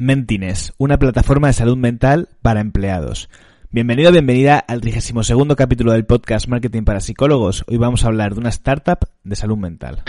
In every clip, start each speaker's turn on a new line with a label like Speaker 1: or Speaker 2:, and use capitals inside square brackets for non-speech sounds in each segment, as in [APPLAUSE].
Speaker 1: Mentines, una plataforma de salud mental para empleados. Bienvenido, bienvenida al 32 capítulo del podcast Marketing para Psicólogos. Hoy vamos a hablar de una startup de salud mental.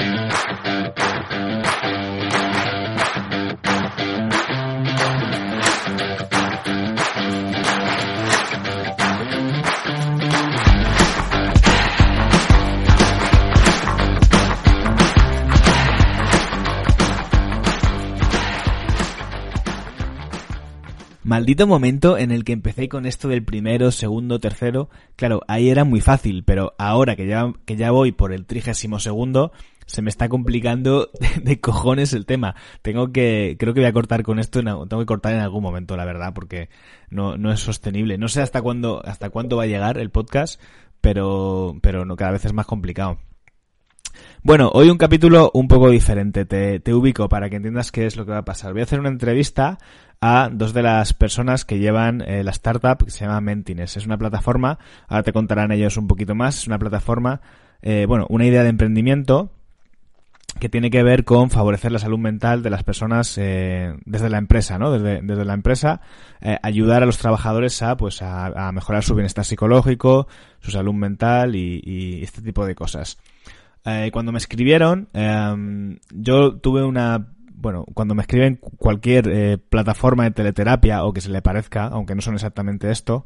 Speaker 1: Maldito momento en el que empecé con esto del primero, segundo, tercero. Claro, ahí era muy fácil, pero ahora que ya, que ya voy por el trigésimo segundo, se me está complicando [LAUGHS] de, cojones el tema. Tengo que, creo que voy a cortar con esto, tengo que cortar en algún momento, la verdad, porque no, no es sostenible. No sé hasta cuándo, hasta cuándo va a llegar el podcast, pero, pero cada vez es más complicado. Bueno, hoy un capítulo un poco diferente. Te, te, ubico para que entiendas qué es lo que va a pasar. Voy a hacer una entrevista a dos de las personas que llevan eh, la startup que se llama Mentines. Es una plataforma, ahora te contarán ellos un poquito más, es una plataforma, eh, bueno, una idea de emprendimiento que tiene que ver con favorecer la salud mental de las personas eh, desde la empresa, ¿no? Desde, desde la empresa, eh, ayudar a los trabajadores a, pues, a, a, mejorar su bienestar psicológico, su salud mental y, y este tipo de cosas. Eh, cuando me escribieron, em, yo tuve una bueno, cuando me escriben cualquier eh, plataforma de teleterapia o que se le parezca, aunque no son exactamente esto,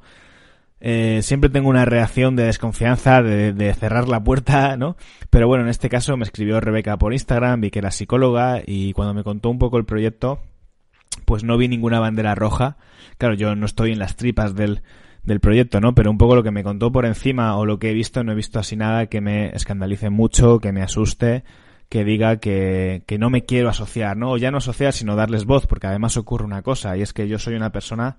Speaker 1: eh, siempre tengo una reacción de desconfianza, de, cerrar la puerta, [LAUGHS] ¿no? Pero bueno, en este caso me escribió Rebeca por Instagram, vi que era psicóloga y cuando me contó un poco el proyecto, pues no vi ninguna bandera roja. Claro, yo no estoy en las tripas del, del proyecto, ¿no? Pero un poco lo que me contó por encima o lo que he visto, no he visto así nada que me escandalice mucho, que me asuste que diga que, que no me quiero asociar, ¿no? O ya no asociar, sino darles voz, porque además ocurre una cosa, y es que yo soy una persona,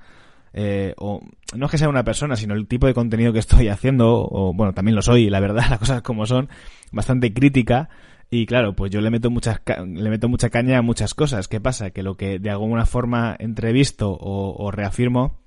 Speaker 1: eh, o no es que sea una persona, sino el tipo de contenido que estoy haciendo, o bueno, también lo soy, la verdad, [LAUGHS] las cosas como son, bastante crítica, y claro, pues yo le meto muchas, le meto mucha caña a muchas cosas. ¿Qué pasa? Que lo que de alguna forma entrevisto o, o reafirmo,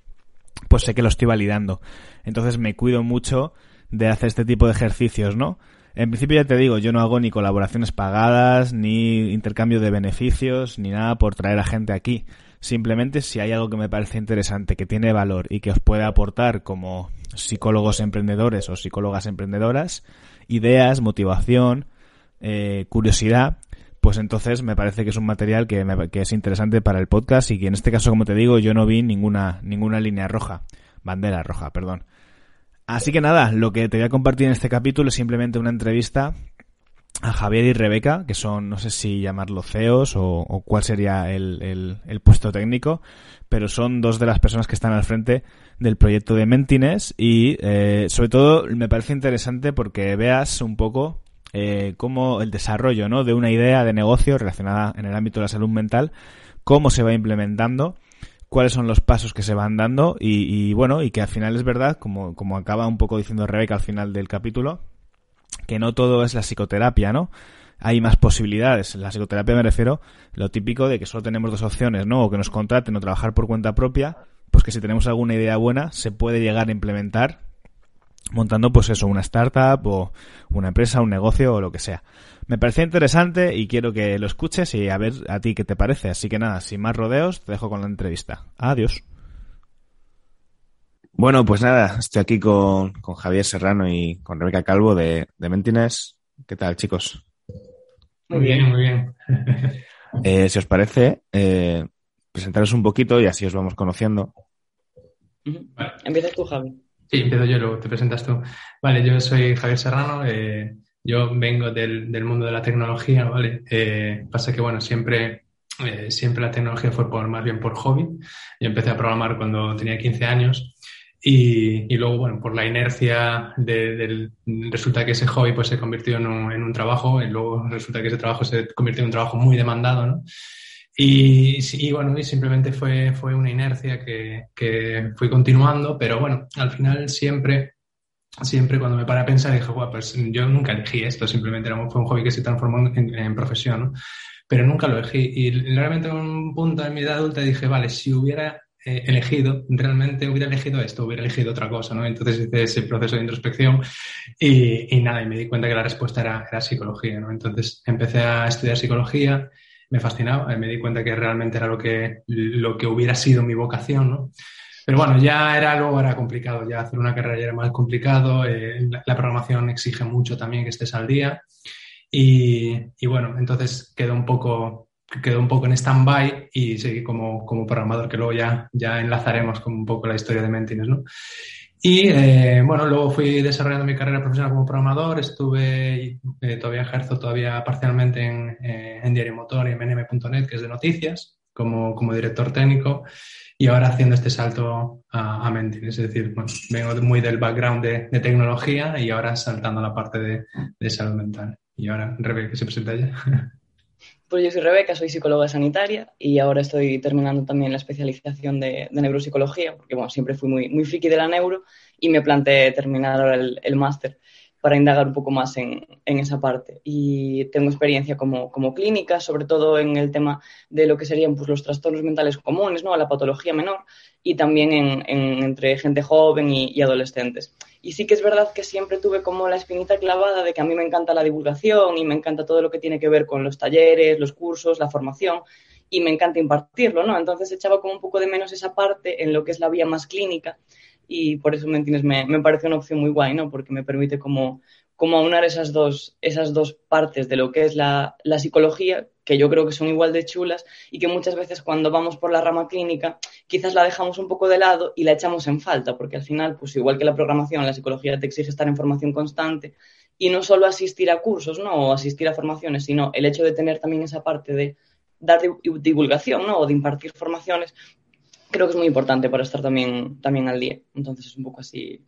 Speaker 1: pues sé que lo estoy validando. Entonces me cuido mucho de hacer este tipo de ejercicios, ¿no? En principio ya te digo, yo no hago ni colaboraciones pagadas, ni intercambio de beneficios, ni nada por traer a gente aquí. Simplemente si hay algo que me parece interesante, que tiene valor y que os puede aportar como psicólogos emprendedores o psicólogas emprendedoras, ideas, motivación, eh, curiosidad, pues entonces me parece que es un material que, que es interesante para el podcast y que en este caso, como te digo, yo no vi ninguna, ninguna línea roja, bandera roja, perdón. Así que nada, lo que te voy a compartir en este capítulo es simplemente una entrevista a Javier y Rebeca, que son, no sé si llamarlo CEOs o, cuál sería el, puesto técnico, pero son dos de las personas que están al frente del proyecto de Mentines y eh, sobre todo me parece interesante porque veas un poco eh, cómo el desarrollo ¿no? de una idea de negocio relacionada en el ámbito de la salud mental, cómo se va implementando cuáles son los pasos que se van dando y, bueno, y que al final es verdad, como, como acaba un poco diciendo Rebeca al final del capítulo, que no todo es la psicoterapia, ¿no? Hay más posibilidades. La psicoterapia me refiero lo típico de que solo tenemos dos opciones, ¿no? O que nos contraten o trabajar por cuenta propia, pues que si tenemos alguna idea buena se puede llegar a implementar montando pues eso, una startup o una empresa, un negocio o lo que sea. Me parecía interesante y quiero que lo escuches y a ver a ti qué te parece. Así que nada, sin más rodeos, te dejo con la entrevista. Adiós.
Speaker 2: Bueno, pues nada, estoy aquí con, con Javier Serrano y con Rebeca Calvo de, de Mentines. ¿Qué tal, chicos?
Speaker 3: Muy bien, muy bien. [LAUGHS]
Speaker 2: eh, si os parece, eh, presentaros un poquito y así os vamos conociendo.
Speaker 4: Vale. Empiezas tú, Javi.
Speaker 3: Sí, empiezo yo, luego te presentas tú. Vale, yo soy Javier Serrano. Eh, yo vengo del, del, mundo de la tecnología, ¿vale? Eh, pasa que, bueno, siempre, eh, siempre la tecnología fue por, más bien por hobby. Yo empecé a programar cuando tenía 15 años y, y luego, bueno, por la inercia de, del... Resulta que ese hobby pues se convirtió en un, en un trabajo y luego resulta que ese trabajo se convirtió en un trabajo muy demandado, ¿no? Y, y, bueno, y simplemente fue, fue una inercia que, que fui continuando, pero bueno, al final siempre siempre cuando me paré a pensar dije, bueno, pues yo nunca elegí esto, simplemente era, fue un hobby que se transformó en, en profesión, ¿no? Pero nunca lo elegí. Y realmente en un punto en mi edad adulta dije, vale, si hubiera eh, elegido, realmente hubiera elegido esto, hubiera elegido otra cosa, ¿no? Entonces hice ese proceso de introspección y, y nada, y me di cuenta que la respuesta era, era psicología, ¿no? Entonces empecé a estudiar psicología me fascinaba, me di cuenta que realmente era lo que, lo que hubiera sido mi vocación, ¿no? Pero bueno, ya era luego era complicado, ya hacer una carrera ya era más complicado, eh, la, programación exige mucho también que estés al día y, y bueno, entonces quedó un poco, quedó un poco en stand-by y seguí como, como programador, que luego ya, ya enlazaremos con un poco la historia de Mentines, ¿no? Y eh, bueno, luego fui desarrollando mi carrera profesional como programador, estuve, eh, todavía ejerzo todavía parcialmente en, eh, en Diario Motor y en mnm.net, que es de noticias, como, como director técnico, y ahora haciendo este salto a, a Es decir, bueno, vengo muy del background de, de, tecnología y ahora saltando a la parte de, de salud mental. Y ahora, Rebeca, que se presenta ella. [LAUGHS]
Speaker 4: Pues yo soy Rebeca, soy psicóloga sanitaria y ahora estoy terminando también la especialización de, neuropsicología, porque bueno, siempre fui muy, muy friki de la neuro y me planteé terminar ahora el, máster para indagar un poco más en, en, esa parte. Y tengo experiencia como, como clínica, sobre todo en el tema de lo que serían pues, los trastornos mentales comunes, ¿no? la patología menor, y también en, en, entre gente joven y, y, adolescentes. Y sí que es verdad que siempre tuve como la espinita clavada de que a mí me encanta la divulgación y me encanta todo lo que tiene que ver con los talleres, los cursos, la formación, y me encanta impartirlo, ¿no? Entonces echaba como un poco de menos esa parte en lo que es la vía más clínica y por eso, ¿me me parece una opción muy guay, ¿no? Porque me permite como, como aunar esas dos, esas dos partes de lo que es la, la, psicología, que yo creo que son igual de chulas y que muchas veces cuando vamos por la rama clínica quizás la dejamos un poco de lado y la echamos en falta, porque al final, pues igual que la programación, la psicología te exige estar en formación constante y no solo asistir a cursos, ¿no? O asistir a formaciones, sino el hecho de tener también esa parte de dar divulgación, ¿no? O de impartir formaciones, creo que es muy importante para estar también, también al día. Entonces es un poco así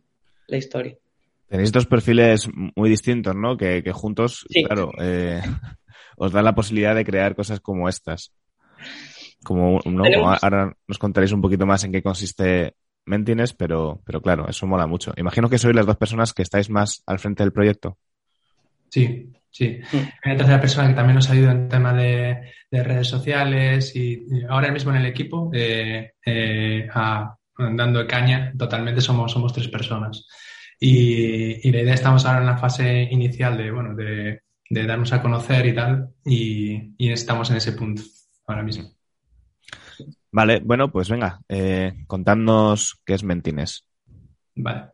Speaker 4: la historia.
Speaker 1: Tenéis dos perfiles muy distintos, ¿no? Que, que juntos, sí. claro, eh, os dan la posibilidad de crear cosas como estas. Como. Ahora nos contaréis un poquito más en qué consiste Mentines, pero, pero claro, eso mola mucho. Imagino que sois las dos personas que estáis más al frente del proyecto.
Speaker 3: Sí, Sí, hay una tercera persona que también nos ha ayudado en tema de, de redes sociales y, y, ahora mismo en el equipo, eh, eh, a, dando caña, totalmente somos, somos tres personas. Y, y, la idea estamos ahora en la fase inicial de, bueno, de, de darnos a conocer y tal, y, y, estamos en ese punto ahora mismo.
Speaker 1: Vale, bueno, pues venga, eh, contadnos qué es Mentines.
Speaker 3: Vale.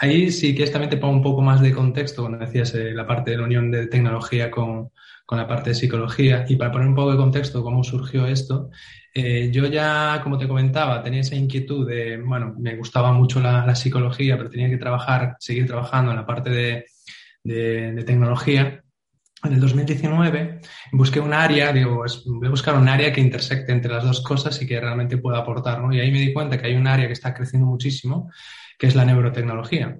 Speaker 3: Ahí sí que también te pongo un poco más de contexto, cuando decías eh, la parte de la unión de tecnología con, con, la parte de psicología. Y para poner un poco de contexto cómo surgió esto, eh, yo ya, como te comentaba, tenía esa inquietud de, bueno, me gustaba mucho la, la psicología, pero tenía que trabajar, seguir trabajando en la parte de, de, de tecnología. En el 2019 busqué un área, digo, voy a buscar un área que intersecte entre las dos cosas y que realmente pueda aportar, ¿no? Y ahí me di cuenta que hay un área que está creciendo muchísimo, que es la neurotecnología.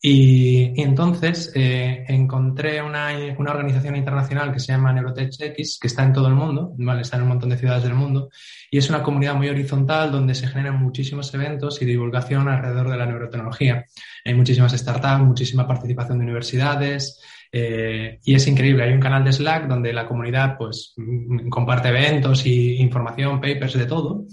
Speaker 3: Y, y entonces eh, encontré una, una, organización internacional que se llama NeurotechX, que está en todo el mundo, ¿vale? está en un montón de ciudades del mundo, y es una comunidad muy horizontal donde se generan muchísimos eventos y divulgación alrededor de la neurotecnología. Hay muchísimas startups, muchísima participación de universidades, eh, y es increíble. Hay un canal de Slack donde la comunidad pues comparte eventos y información, papers, de todo.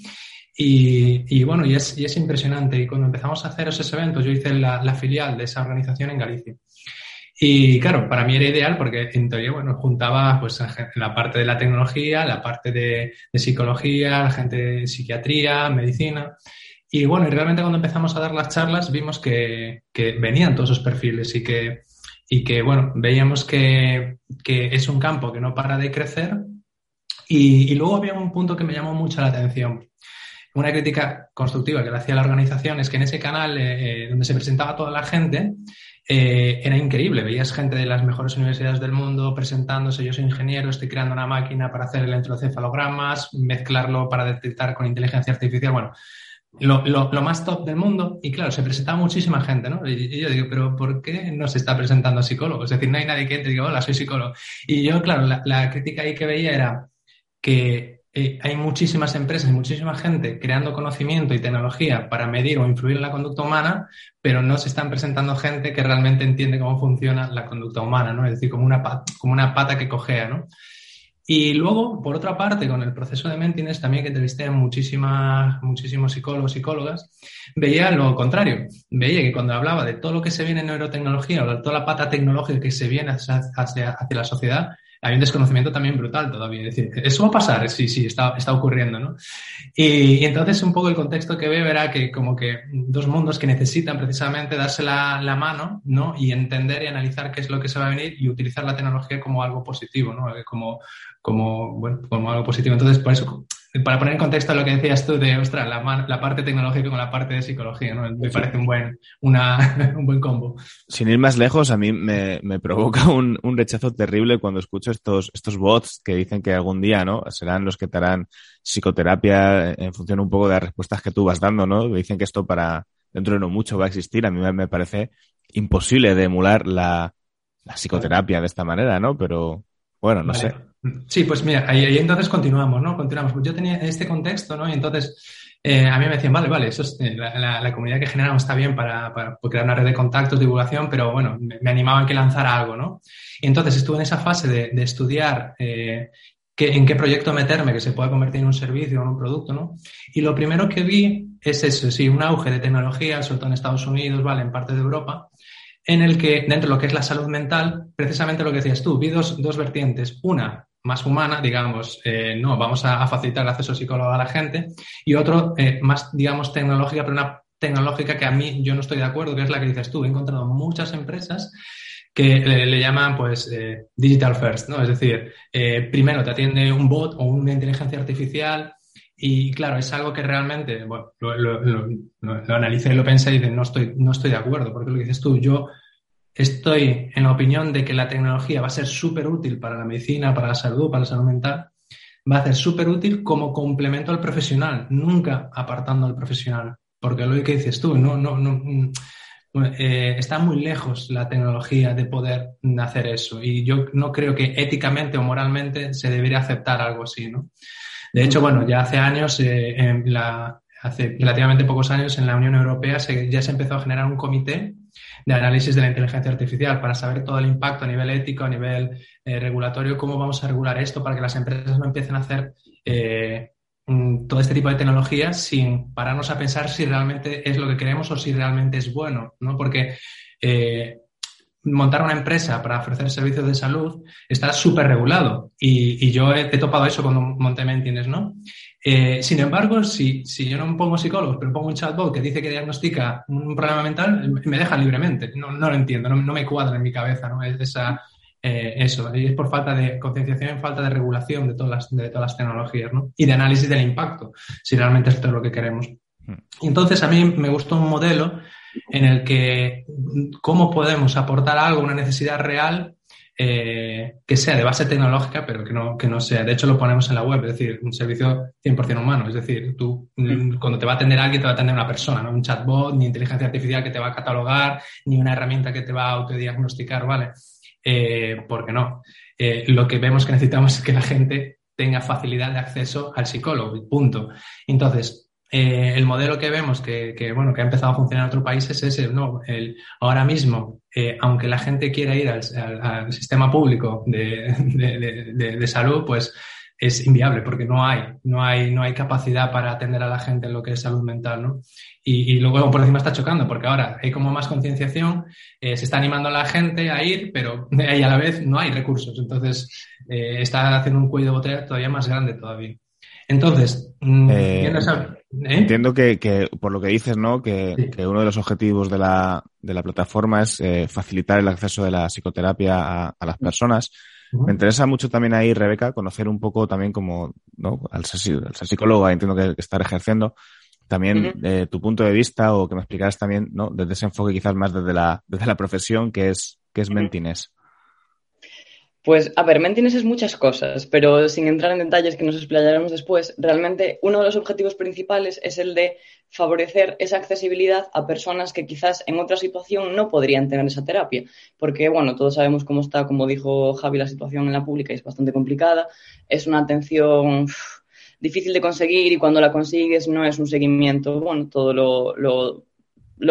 Speaker 3: Y, y, bueno, y es, y es, impresionante. Y cuando empezamos a hacer esos eventos, yo hice la, la, filial de esa organización en Galicia. Y claro, para mí era ideal porque en teoría, bueno, juntaba pues la parte de la tecnología, la parte de, de psicología, la gente de psiquiatría, medicina. Y bueno, y realmente cuando empezamos a dar las charlas vimos que, que venían todos esos perfiles y que, y que bueno, veíamos que, que es un campo que no para de crecer. Y, luego había un punto que me llamó mucho la atención una crítica constructiva que le hacía la organización es que en ese canal eh, donde se presentaba toda la gente eh, era increíble. Veías gente de las mejores universidades del mundo presentándose. Yo soy ingeniero, estoy creando una máquina para hacer electrocefalogramas, mezclarlo para detectar con inteligencia artificial. Bueno, lo, más top del mundo. Y claro, se presentaba muchísima gente, ¿no? Y, yo digo, pero ¿por qué no se está presentando psicólogo? Es decir, no hay nadie que entre y diga, hola, soy psicólogo. Y yo, claro, la, crítica ahí que veía era que eh, hay muchísimas empresas y muchísima gente creando conocimiento y tecnología para medir o influir en la conducta humana, pero no se están presentando gente que realmente entiende cómo funciona la conducta humana, ¿no? Es decir, como una, como una pata que cojea, ¿no? Y luego, por otra parte, con el proceso de Mentines, también que entrevisté a muchísimas, muchísimos psicólogos, psicólogas, veía lo contrario. Veía que cuando hablaba de todo lo que se viene en neurotecnología o de toda la pata tecnológica que se viene hacia, hacia, hacia la sociedad, hay un desconocimiento también brutal todavía. Es decir, eso va a pasar, sí, sí, está, está ocurriendo, ¿no? Y, entonces un poco el contexto que veo era que como que dos mundos que necesitan precisamente darse la, la, mano, ¿no? Y entender y analizar qué es lo que se va a venir y utilizar la tecnología como algo positivo, ¿no? Como, como, bueno, como algo positivo. Entonces, por eso para poner en contexto lo que decías tú de, ostras, la, la parte tecnológica con la parte de psicología, ¿no? Me parece un buen, una, [LAUGHS] un buen combo.
Speaker 1: Sin ir más lejos, a mí me, me provoca un, un, rechazo terrible cuando escucho estos, estos bots que dicen que algún día, ¿no? Serán los que te harán psicoterapia en función un poco de las respuestas que tú vas dando, ¿no? Dicen que esto para dentro de no mucho va a existir. A mí me parece imposible de emular la, la psicoterapia de esta manera, ¿no? Pero bueno, no sé.
Speaker 3: Sí, pues mira, ahí, entonces continuamos, ¿no? Continuamos. Pues yo tenía este contexto, ¿no? Y entonces eh, a mí me decían, vale, vale, eso es, eh, la, comunidad que generamos está bien para, para, crear una red de contactos, divulgación, pero bueno, me, animaban que lanzara algo, ¿no? Y entonces estuve en esa fase de, estudiar eh, en qué proyecto meterme que se pueda convertir en un servicio o en un producto, ¿no? Y lo primero que vi es eso, sí, un auge de tecnología, sobre todo en Estados Unidos, ¿vale? En parte de Europa, en el que, dentro de lo que es la salud mental, precisamente lo que decías tú, vi dos, dos vertientes. Una, más humana, digamos, eh, no, vamos a, facilitar el acceso psicólogo a la gente, y otro, eh, más, digamos, tecnológica, pero una tecnológica que a mí yo no estoy de acuerdo, que es la que dices tú. He encontrado muchas empresas que le, llaman, pues, eh, digital first, ¿no? Es decir, primero te atiende un bot o una inteligencia artificial, y claro, es algo que realmente, bueno, lo, lo, lo, lo analicé y lo pensé y no estoy, no estoy de acuerdo, porque lo que dices tú, yo estoy en la opinión de que la tecnología va a ser súper útil para la medicina, para la salud, para la salud mental, va a ser súper útil como complemento al profesional, nunca apartando al profesional. Porque lo que dices tú, no, no, no, mm, eh, está muy lejos la tecnología de poder hacer eso. Y yo no creo que éticamente o moralmente se debería aceptar algo así, ¿no? De hecho, bueno, ya hace años, eh, en la, hace relativamente pocos años en la Unión Europea ya se empezó a generar un comité de análisis de la inteligencia artificial para saber todo el impacto a nivel ético, a nivel eh, regulatorio, cómo vamos a regular esto para que las empresas no empiecen a hacer eh, todo este tipo de tecnologías sin pararnos a pensar si realmente es lo que queremos o si realmente es bueno, ¿no? Porque eh, montar una empresa para ofrecer servicios de salud está súper regulado y, yo he, topado eso cuando monté Mentines, ¿no? Eh, sin embargo, si, si, yo no pongo psicólogos, pero pongo un chatbot que dice que diagnostica un problema mental, me deja libremente. No, no lo entiendo, no, me cuadra en mi cabeza, ¿no? Es esa, eh, eso, y es por falta de concienciación y falta de regulación de todas, las, de todas las tecnologías, ¿no? Y de análisis del impacto, si realmente esto es lo que queremos. Hmm. Entonces, a mí me gustó un modelo en el que cómo podemos aportar algo, una necesidad real eh, que sea de base tecnológica, pero que no, que no sea. De hecho, lo ponemos en la web, es decir, un servicio 100% humano. Es decir, tú mm, cuando te va a atender alguien, te va a atender una persona, no un chatbot, ni inteligencia artificial que te va a catalogar, ni una herramienta que te va a autodiagnosticar, ¿vale? Eh, porque no. Eh, lo que vemos que necesitamos es que la gente tenga facilidad de acceso al psicólogo, punto. Entonces, eh, el modelo que vemos que, bueno, que ha empezado a funcionar en otros países es el, no, el, ahora mismo, eh, aunque la gente quiera ir al, sistema público de, salud, pues es inviable porque no hay, no hay, no hay capacidad para atender a la gente en lo que es salud mental, ¿no? Y, luego por encima está chocando porque ahora hay como más concienciación, eh, se está animando a la gente a ir, pero [LAUGHS] ahí a la vez no hay recursos, entonces está haciendo un cuello de botella todavía más grande todavía. Entonces, mm,
Speaker 1: ¿eh? entiendo que, por lo que dices, ¿no? Que, uno de los objetivos de la, de la plataforma es eh, facilitar el acceso de la psicoterapia a, las personas. Me interesa mucho también ahí, Rebeca, conocer un poco también como, ¿no? Al ser, psicóloga, entiendo que, estar ejerciendo, también eh, tu punto de vista o que me explicaras también, ¿no? Desde ese enfoque quizás más desde la, desde la profesión que es, que es Mentines.
Speaker 4: Pues, a ver, Mentines es muchas cosas, pero sin entrar en detalles que nos explayaremos después, realmente uno de los objetivos principales es el de favorecer esa accesibilidad a personas que quizás en otra situación no podrían tener esa terapia. Porque, bueno, todos sabemos cómo está, como dijo Javi, la situación en la pública y es bastante complicada. Es una atención difícil de conseguir y cuando la consigues no es un seguimiento, bueno, todo lo lo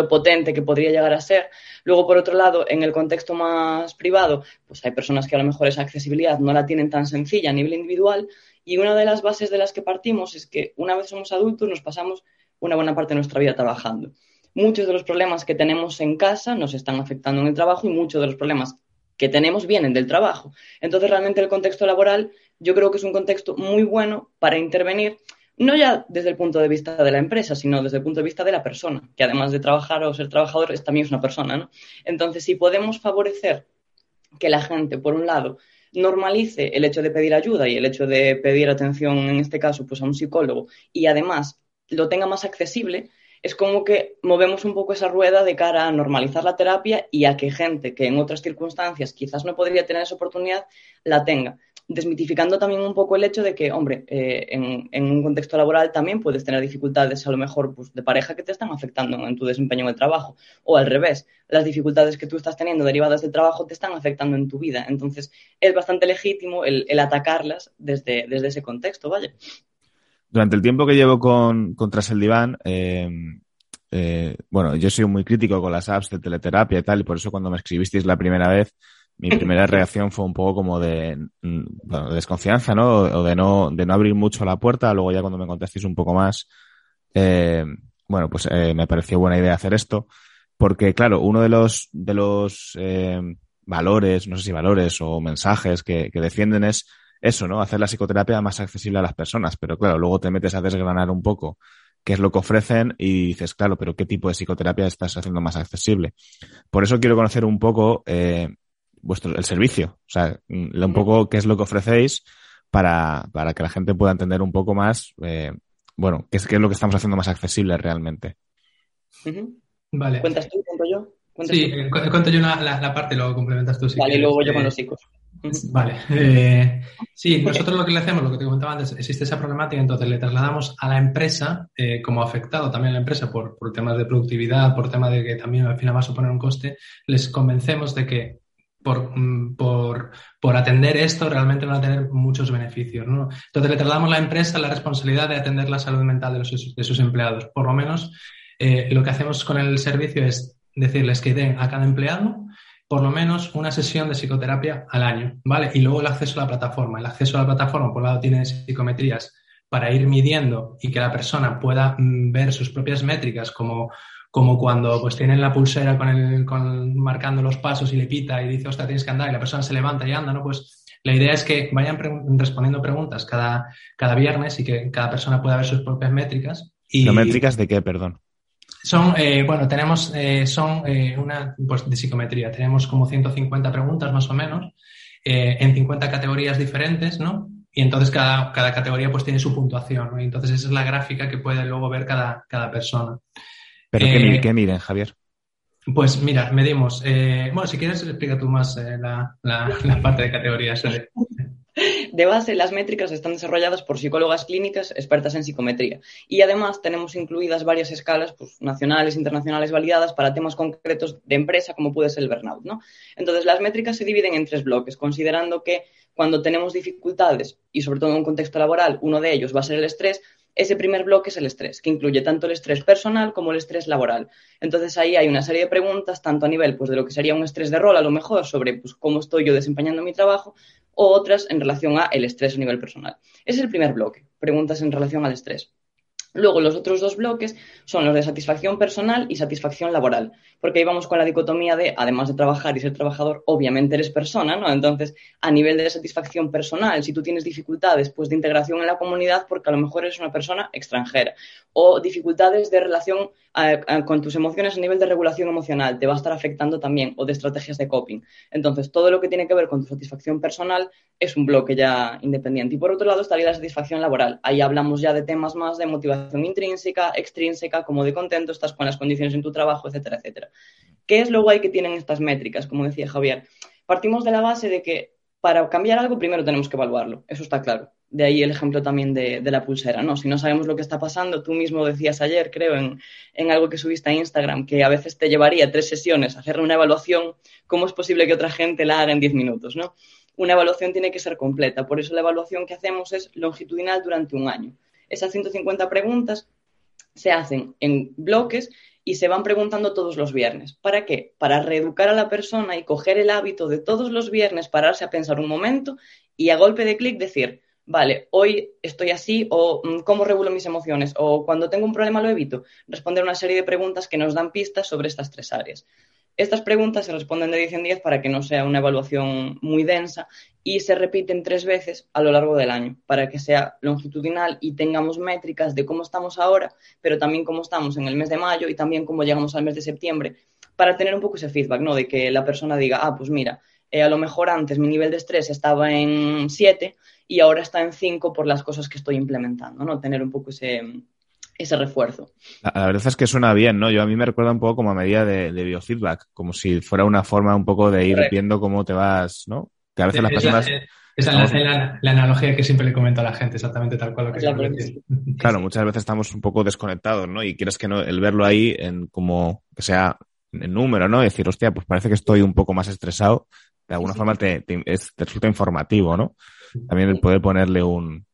Speaker 4: potente que podría llegar a ser. Luego, por otro lado, en el contexto más privado, pues hay personas que a lo mejor esa accesibilidad no la tienen tan sencilla a nivel individual y una de las bases de las que partimos es que una vez somos adultos nos pasamos una buena parte de nuestra vida trabajando. Muchos de los problemas que tenemos en casa nos están afectando en el trabajo y muchos de los problemas que tenemos vienen del trabajo. Entonces, realmente el contexto laboral yo creo que es un contexto muy bueno para intervenir, no ya desde el punto de vista de la empresa, sino desde el punto de vista de la persona, que además de trabajar o ser trabajador, es, también es una persona, ¿no? Entonces, si podemos favorecer que la gente, por un lado, normalice el hecho de pedir ayuda y el hecho de pedir atención, en este caso, pues a un psicólogo, y además lo tenga más accesible, es como que movemos un poco esa rueda de cara a normalizar la terapia y a que gente que en otras circunstancias quizás no podría tener esa oportunidad, la tenga. Desmitificando también un poco el hecho de que, hombre, eh, en, un contexto laboral también puedes tener dificultades a lo mejor pues, de pareja que te están afectando en tu desempeño en el trabajo. O al revés, las dificultades que tú estás teniendo derivadas del trabajo te están afectando en tu vida. Entonces, es bastante legítimo el, atacarlas desde, desde ese contexto, vaya
Speaker 1: durante el tiempo que llevo con, con Tras el Diván, eh, eh, bueno, yo soy muy crítico con las apps de teleterapia y tal, y por eso cuando me escribisteis la primera vez, mi primera [LAUGHS] reacción fue un poco como de, mm, bueno, de desconfianza, ¿no? O de no, de no abrir mucho la puerta. Luego ya cuando me contasteis un poco más, eh, bueno, pues eh, me pareció buena idea hacer esto. Porque, claro, uno de los, de los eh, valores, no sé si valores o mensajes que, que defienden es eso, ¿no? Hacer la psicoterapia más accesible a las personas. Pero claro, luego te metes a desgranar un poco qué es lo que ofrecen y dices, claro, pero qué tipo de psicoterapia estás haciendo más accesible. Por eso quiero conocer un poco eh, vuestro, el servicio, o sea, mm, un poco qué es lo que ofrecéis para, para que la gente pueda entender un poco más, eh, bueno, qué es, qué es lo que estamos haciendo más accesible realmente.
Speaker 4: Vale. ¿Cuentas tú? ¿Cuento yo?
Speaker 3: sí, eh, cuento yo la, la, parte y luego complementas tú.
Speaker 4: Si vale, y luego yo con los chicos.
Speaker 3: Vale. Eh, sí, nosotros lo que le hacemos, lo que te comentaba antes, existe esa problemática, entonces le trasladamos a la empresa eh, como afectado también a la empresa por, por temas de productividad, por temas de que también al final va a suponer un coste, les convencemos de que por, mm, por, por, atender esto realmente van a tener muchos beneficios. ¿no? Entonces le trasladamos a la empresa la responsabilidad de atender la salud mental de, los, de sus empleados. Por lo menos eh, lo que hacemos con el servicio es decirles que den a cada empleado por lo menos una sesión de psicoterapia al año, ¿vale? Y luego el acceso a la plataforma. El acceso a la plataforma, por un lado, tiene psicometrías para ir midiendo y que la persona pueda mm, ver sus propias métricas, como, como cuando pues tienen la pulsera con el, con, marcando los pasos y le pita y dice, ostras, tienes que andar, y la persona se levanta y anda, ¿no? Pues la idea es que vayan respondiendo preguntas cada, cada viernes y que cada persona pueda ver sus propias métricas. Y...
Speaker 1: métricas de qué, perdón?
Speaker 3: Son, eh, bueno, tenemos, eh, son eh, una, pues de psicometría, tenemos como 150 preguntas más o menos, en 50 categorías diferentes, ¿no? Y entonces cada, cada categoría pues tiene su puntuación, ¿no? Y entonces esa es la gráfica que puede luego ver cada, cada persona.
Speaker 1: ¿Pero qué, qué miden, Javier?
Speaker 3: Pues mira, medimos. bueno, si quieres, explica tú más la, la, la, parte de categorías. [LAUGHS]
Speaker 4: De base, las métricas están desarrolladas por psicólogas clínicas expertas en psicometría y además tenemos incluidas varias escalas pues, nacionales, internacionales validadas para temas concretos de empresa como puede ser el burnout. ¿no? Entonces, las métricas se dividen en tres bloques, considerando que cuando tenemos dificultades y sobre todo en un contexto laboral, uno de ellos va a ser el estrés, ese primer bloque es el estrés, que incluye tanto el estrés personal como el estrés laboral. Entonces ahí hay una serie de preguntas, tanto a nivel pues, de lo que sería un estrés de rol, a lo mejor, sobre pues, cómo estoy yo desempeñando mi trabajo, o otras en relación a el estrés a nivel personal. Ese es el primer bloque, preguntas en relación al estrés. Luego, los otros dos bloques son los de satisfacción personal y satisfacción laboral, porque ahí vamos con la dicotomía de, además de trabajar y ser trabajador, obviamente eres persona, ¿no? Entonces, a nivel de satisfacción personal, si tú tienes dificultades pues, de integración en la comunidad, porque a lo mejor eres una persona extranjera, o dificultades de relación con tus emociones a nivel de regulación emocional, te va a estar afectando también, o de estrategias de coping. Entonces, todo lo que tiene que ver con tu satisfacción personal es un bloque ya independiente. Y por otro lado estaría la satisfacción laboral. Ahí hablamos ya de temas más de motivación intrínseca, extrínseca, como de contento estás con las condiciones en tu trabajo, etcétera, etcétera. ¿Qué es lo guay que tienen estas métricas, como decía Javier? Partimos de la base de que para cambiar algo primero tenemos que evaluarlo, eso está claro de ahí el ejemplo también de, la pulsera, ¿no? Si no sabemos lo que está pasando, tú mismo decías ayer, creo, en, algo que subiste a Instagram, que a veces te llevaría tres sesiones hacerle una evaluación, ¿cómo es posible que otra gente la haga en diez minutos, ¿no? Una evaluación tiene que ser completa, por eso la evaluación que hacemos es longitudinal durante un año. Esas 150 preguntas se hacen en bloques y se van preguntando todos los viernes. ¿Para qué? Para reeducar a la persona y coger el hábito de todos los viernes pararse a pensar un momento y a golpe de clic decir, vale, hoy estoy así o mm, cómo regulo mis emociones o cuando tengo un problema lo evito. Responder una serie de preguntas que nos dan pistas sobre estas tres áreas. Estas preguntas se responden de 10 en 10 para que no sea una evaluación muy densa y se repiten tres veces a lo largo del año para que sea longitudinal y tengamos métricas de cómo estamos ahora, pero también cómo estamos en el mes de mayo y también cómo llegamos al mes de septiembre para tener un poco ese feedback, ¿no? De que la persona diga, ah, pues mira, eh, a lo mejor antes mi nivel de estrés estaba en 7 y ahora está en 5 por las cosas que estoy implementando, ¿no? Tener un poco ese, ese refuerzo.
Speaker 1: La, verdad es que suena bien, ¿no? Yo a mí me recuerda un poco como a medida de, biofeedback, como si fuera una forma un poco de ir viendo cómo te vas, ¿no? Que a veces las personas...
Speaker 3: Esa es la, analogía que siempre le comento a la gente, exactamente tal cual lo que [LAUGHS]
Speaker 1: Claro, muchas veces estamos un poco desconectados, ¿no? Y quieres que no, el verlo ahí en como que sea en número, ¿no? decir, hostia, pues parece que estoy un poco más estresado. De alguna forma te, resulta informativo, ¿no? También el poder ponerle un,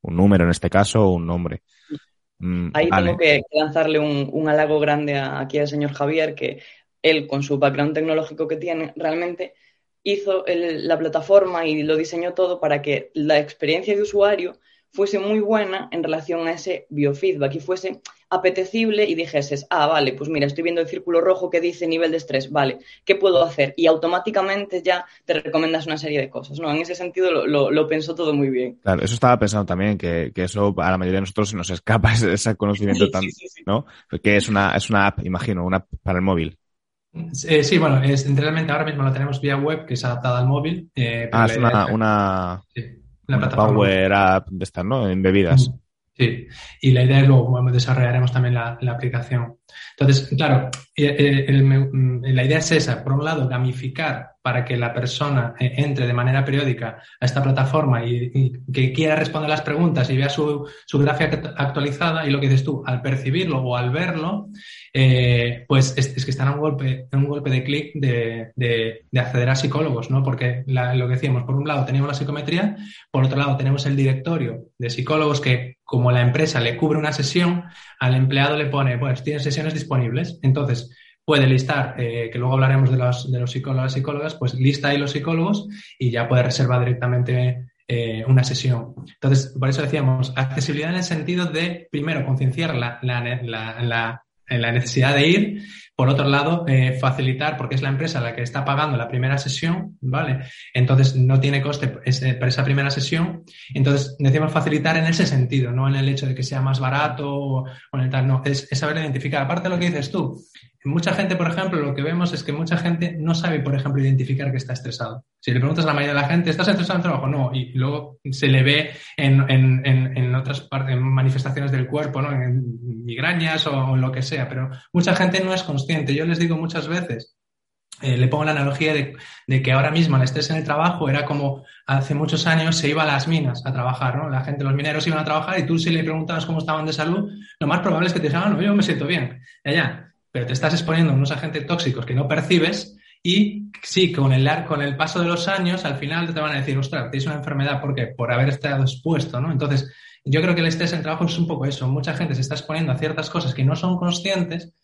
Speaker 1: un número en este caso o un nombre.
Speaker 4: Mm, Ahí tengo que, lanzarle un, halago grande aquí al señor Javier, que él, con su background tecnológico que tiene, realmente hizo la plataforma y lo diseñó todo para que la experiencia de usuario fuese muy buena en relación a ese biofeedback y fuese apetecible y dijeses, ah, vale, pues mira, estoy viendo el círculo rojo que dice nivel de estrés, vale, ¿qué puedo hacer? Y automáticamente ya te recomiendas una serie de cosas, ¿no? En ese sentido lo, lo, pensó todo muy bien.
Speaker 1: Claro, eso estaba pensando también, que, que, eso a la mayoría de nosotros se nos escapa [LAUGHS] ese, conocimiento tan, ¿no? Que es una, es una app, imagino, una app para el móvil.
Speaker 3: Eh, sí, bueno, es, realmente ahora mismo lo tenemos vía web, que es adaptada al móvil.
Speaker 1: Eh, ah, es una, una, Power App de estas, ¿no? En bebidas.
Speaker 3: Sí, y la idea es luego desarrollaremos también la, aplicación. Entonces, claro, eh, la idea es esa. Por un lado, gamificar para que la persona eh, entre de manera periódica a esta plataforma y, que quiera responder las preguntas y vea su, su, gráfica actualizada y lo que dices tú, al percibirlo o al verlo, eh, pues es, que están a un golpe, en un golpe de clic de, de, acceder a psicólogos, ¿no? Porque lo que decíamos, por un lado tenemos la psicometría, por otro lado tenemos el directorio de psicólogos que, como la empresa le cubre una sesión, al empleado le pone, pues tiene disponibles. Entonces, puede listar, eh, que luego hablaremos de los, de los psicólogos y psicólogas, pues lista ahí los psicólogos y ya puede reservar directamente eh, una sesión. Entonces, por eso decíamos, accesibilidad en el sentido de, primero, concienciar la, la, la, necesidad de ir, por otro lado, eh, facilitar, porque es la empresa la que está pagando la primera sesión, ¿vale? Entonces, no tiene coste para esa primera sesión. Entonces, decimos facilitar en ese sentido, no en el hecho de que sea más barato o, en el tal, no, es, es saber identificar. Aparte de lo que dices tú, Mucha gente, por ejemplo, lo que vemos es que mucha gente no sabe, por ejemplo, identificar que está estresado. Si le preguntas a la mayoría de la gente, ¿estás estresado en el trabajo? No. Y luego se le ve en, en, en, otras manifestaciones del cuerpo, ¿no? En migrañas o, en lo que sea. Pero mucha gente no es consciente. Yo les digo muchas veces, eh, le pongo la analogía de, que ahora mismo el estrés en el trabajo era como hace muchos años se iba a las minas a trabajar, ¿no? La gente, los mineros iban a trabajar y tú si le preguntabas cómo estaban de salud, lo más probable es que te dijeran, ah, no, yo me siento bien. Ya, pero te estás exponiendo a unos agentes tóxicos que no percibes y sí, con el, con el paso de los años, al final te van a decir, ostras, tienes una enfermedad, ¿por qué? Por haber estado expuesto, ¿no? Entonces, yo creo que el estrés en el trabajo es un poco eso. Mucha gente se está exponiendo a ciertas cosas que no son conscientes,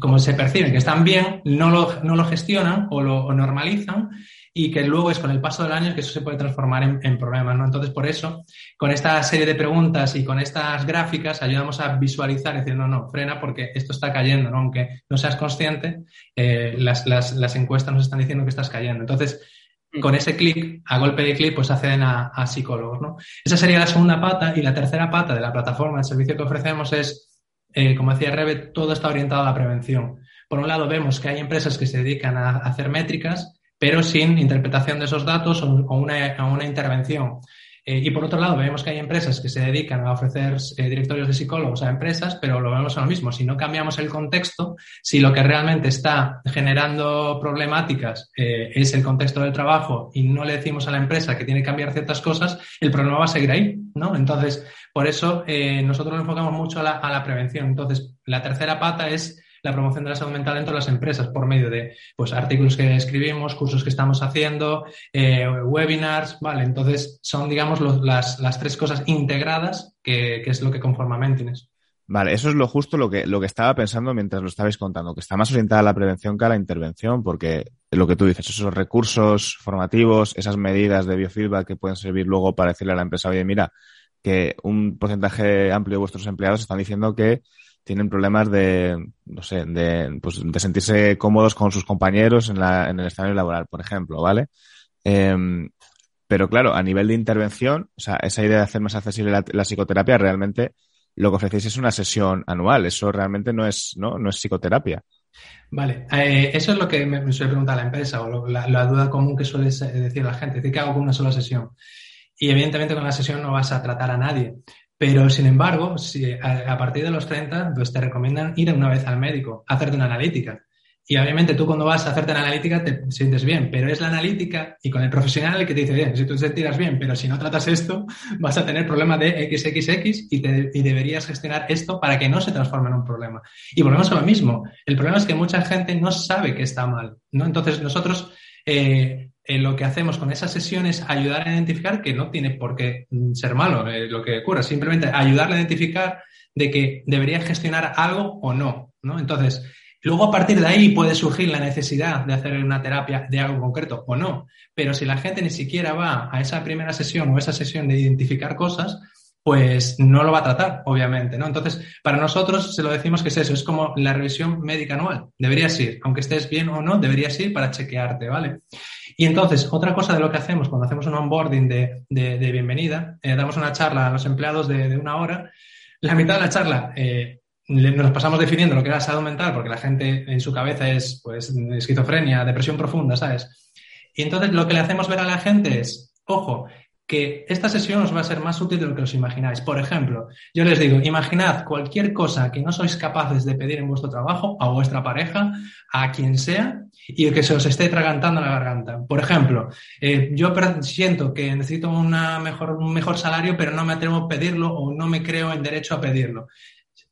Speaker 3: como se perciben que están bien, no lo, no lo gestionan o lo normalizan y que luego es con el paso del año que eso se puede transformar en, problemas, ¿no? Entonces, por eso, con esta serie de preguntas y con estas gráficas ayudamos a visualizar decir, no, no, frena porque esto está cayendo, ¿no? Aunque no seas consciente, eh, las, las, las, encuestas nos están diciendo que estás cayendo. Entonces, mm. con ese clic, a golpe de clic, pues acceden a, a psicólogos, ¿no? Esa sería la segunda pata y la tercera pata de la plataforma, el servicio que ofrecemos es, eh, como decía Rebe, todo está orientado a la prevención. Por un lado, vemos que hay empresas que se dedican a hacer métricas pero sin interpretación de esos datos o, una, una, intervención. Eh, y por otro lado, vemos que hay empresas que se dedican a ofrecer eh, directorios de psicólogos a empresas, pero lo vemos a lo mismo. Si no cambiamos el contexto, si lo que realmente está generando problemáticas eh, es el contexto del trabajo y no le decimos a la empresa que tiene que cambiar ciertas cosas, el problema va a seguir ahí, ¿no? Entonces, por eso nosotros nos enfocamos mucho a la, a la prevención. Entonces, la tercera pata es la promoción de la salud mental dentro de las empresas por medio de pues, artículos que escribimos, cursos que estamos haciendo, eh, webinars, ¿vale? Entonces son, digamos, las, las, tres cosas integradas que, que, es lo que conforma Mentines.
Speaker 1: Vale, eso es lo justo lo que, lo que estaba pensando mientras lo estabais contando, que está más orientada a la prevención que a la intervención, porque lo que tú dices, esos recursos formativos, esas medidas de biofeedback que pueden servir luego para decirle a la empresa, oye, mira, que un porcentaje amplio de vuestros empleados están diciendo que tienen problemas de, no sé, de, pues, de sentirse cómodos con sus compañeros en, la, en el escenario laboral, por ejemplo, ¿vale? Em, pero claro, a nivel de intervención, o sea, esa idea de hacer más accesible la, psicoterapia, realmente lo que ofrecéis es una sesión anual. Eso realmente no es, no, no es psicoterapia.
Speaker 3: Vale, eh, eso es lo que me, suele preguntar la empresa o la, duda común que suele decir la gente, ¿qué hago con una sola sesión? Y evidentemente con la sesión no vas a tratar a nadie, pero sin embargo, a, partir de los 30, pues te recomiendan ir una vez al médico, hacerte una analítica. Y obviamente tú cuando vas a hacerte la analítica te sientes bien, pero es la analítica y con el profesional el que te dice, bien, si tú te sentirás bien, pero si no tratas esto, [LAUGHS] vas a tener problemas de XXX y, te, y deberías gestionar esto para que no se transforme en un problema. Y volvemos a lo mismo. El problema es que mucha gente no sabe que está mal, ¿no? Entonces nosotros eh, eh, lo que hacemos con esas sesiones es ayudar a identificar que no tiene por qué mm, ser malo eh, lo que ocurra, simplemente ayudarle a identificar de que debería gestionar algo o no, ¿no? Entonces, Luego, a partir de ahí, puede surgir la necesidad de hacer una terapia de algo concreto o no. Pero si la gente ni siquiera va a esa primera sesión o esa sesión de identificar cosas, pues no lo va a tratar, obviamente, ¿no? Entonces, para nosotros se lo decimos que es eso, es como la revisión médica anual. Deberías ir, aunque estés bien o no, deberías ir para chequearte, ¿vale? Y entonces, otra cosa de lo que hacemos cuando hacemos un onboarding de, de, bienvenida, eh, damos una charla a los empleados de, de, una hora, la mitad de la charla eh, nos pasamos definiendo lo que era salud mental porque la gente en su cabeza es pues esquizofrenia, depresión profunda, ¿sabes? Y entonces lo que le hacemos ver a la gente es, ojo, que esta sesión os va a ser más útil de lo que os imagináis. Por ejemplo, yo les digo, imaginad cualquier cosa que no sois capaces de pedir en vuestro trabajo, a vuestra pareja, a quien sea, y que se os esté tragantando la garganta. Por ejemplo, eh, yo siento que necesito mejor, un mejor salario, pero no me atrevo a pedirlo o no me creo en derecho a pedirlo.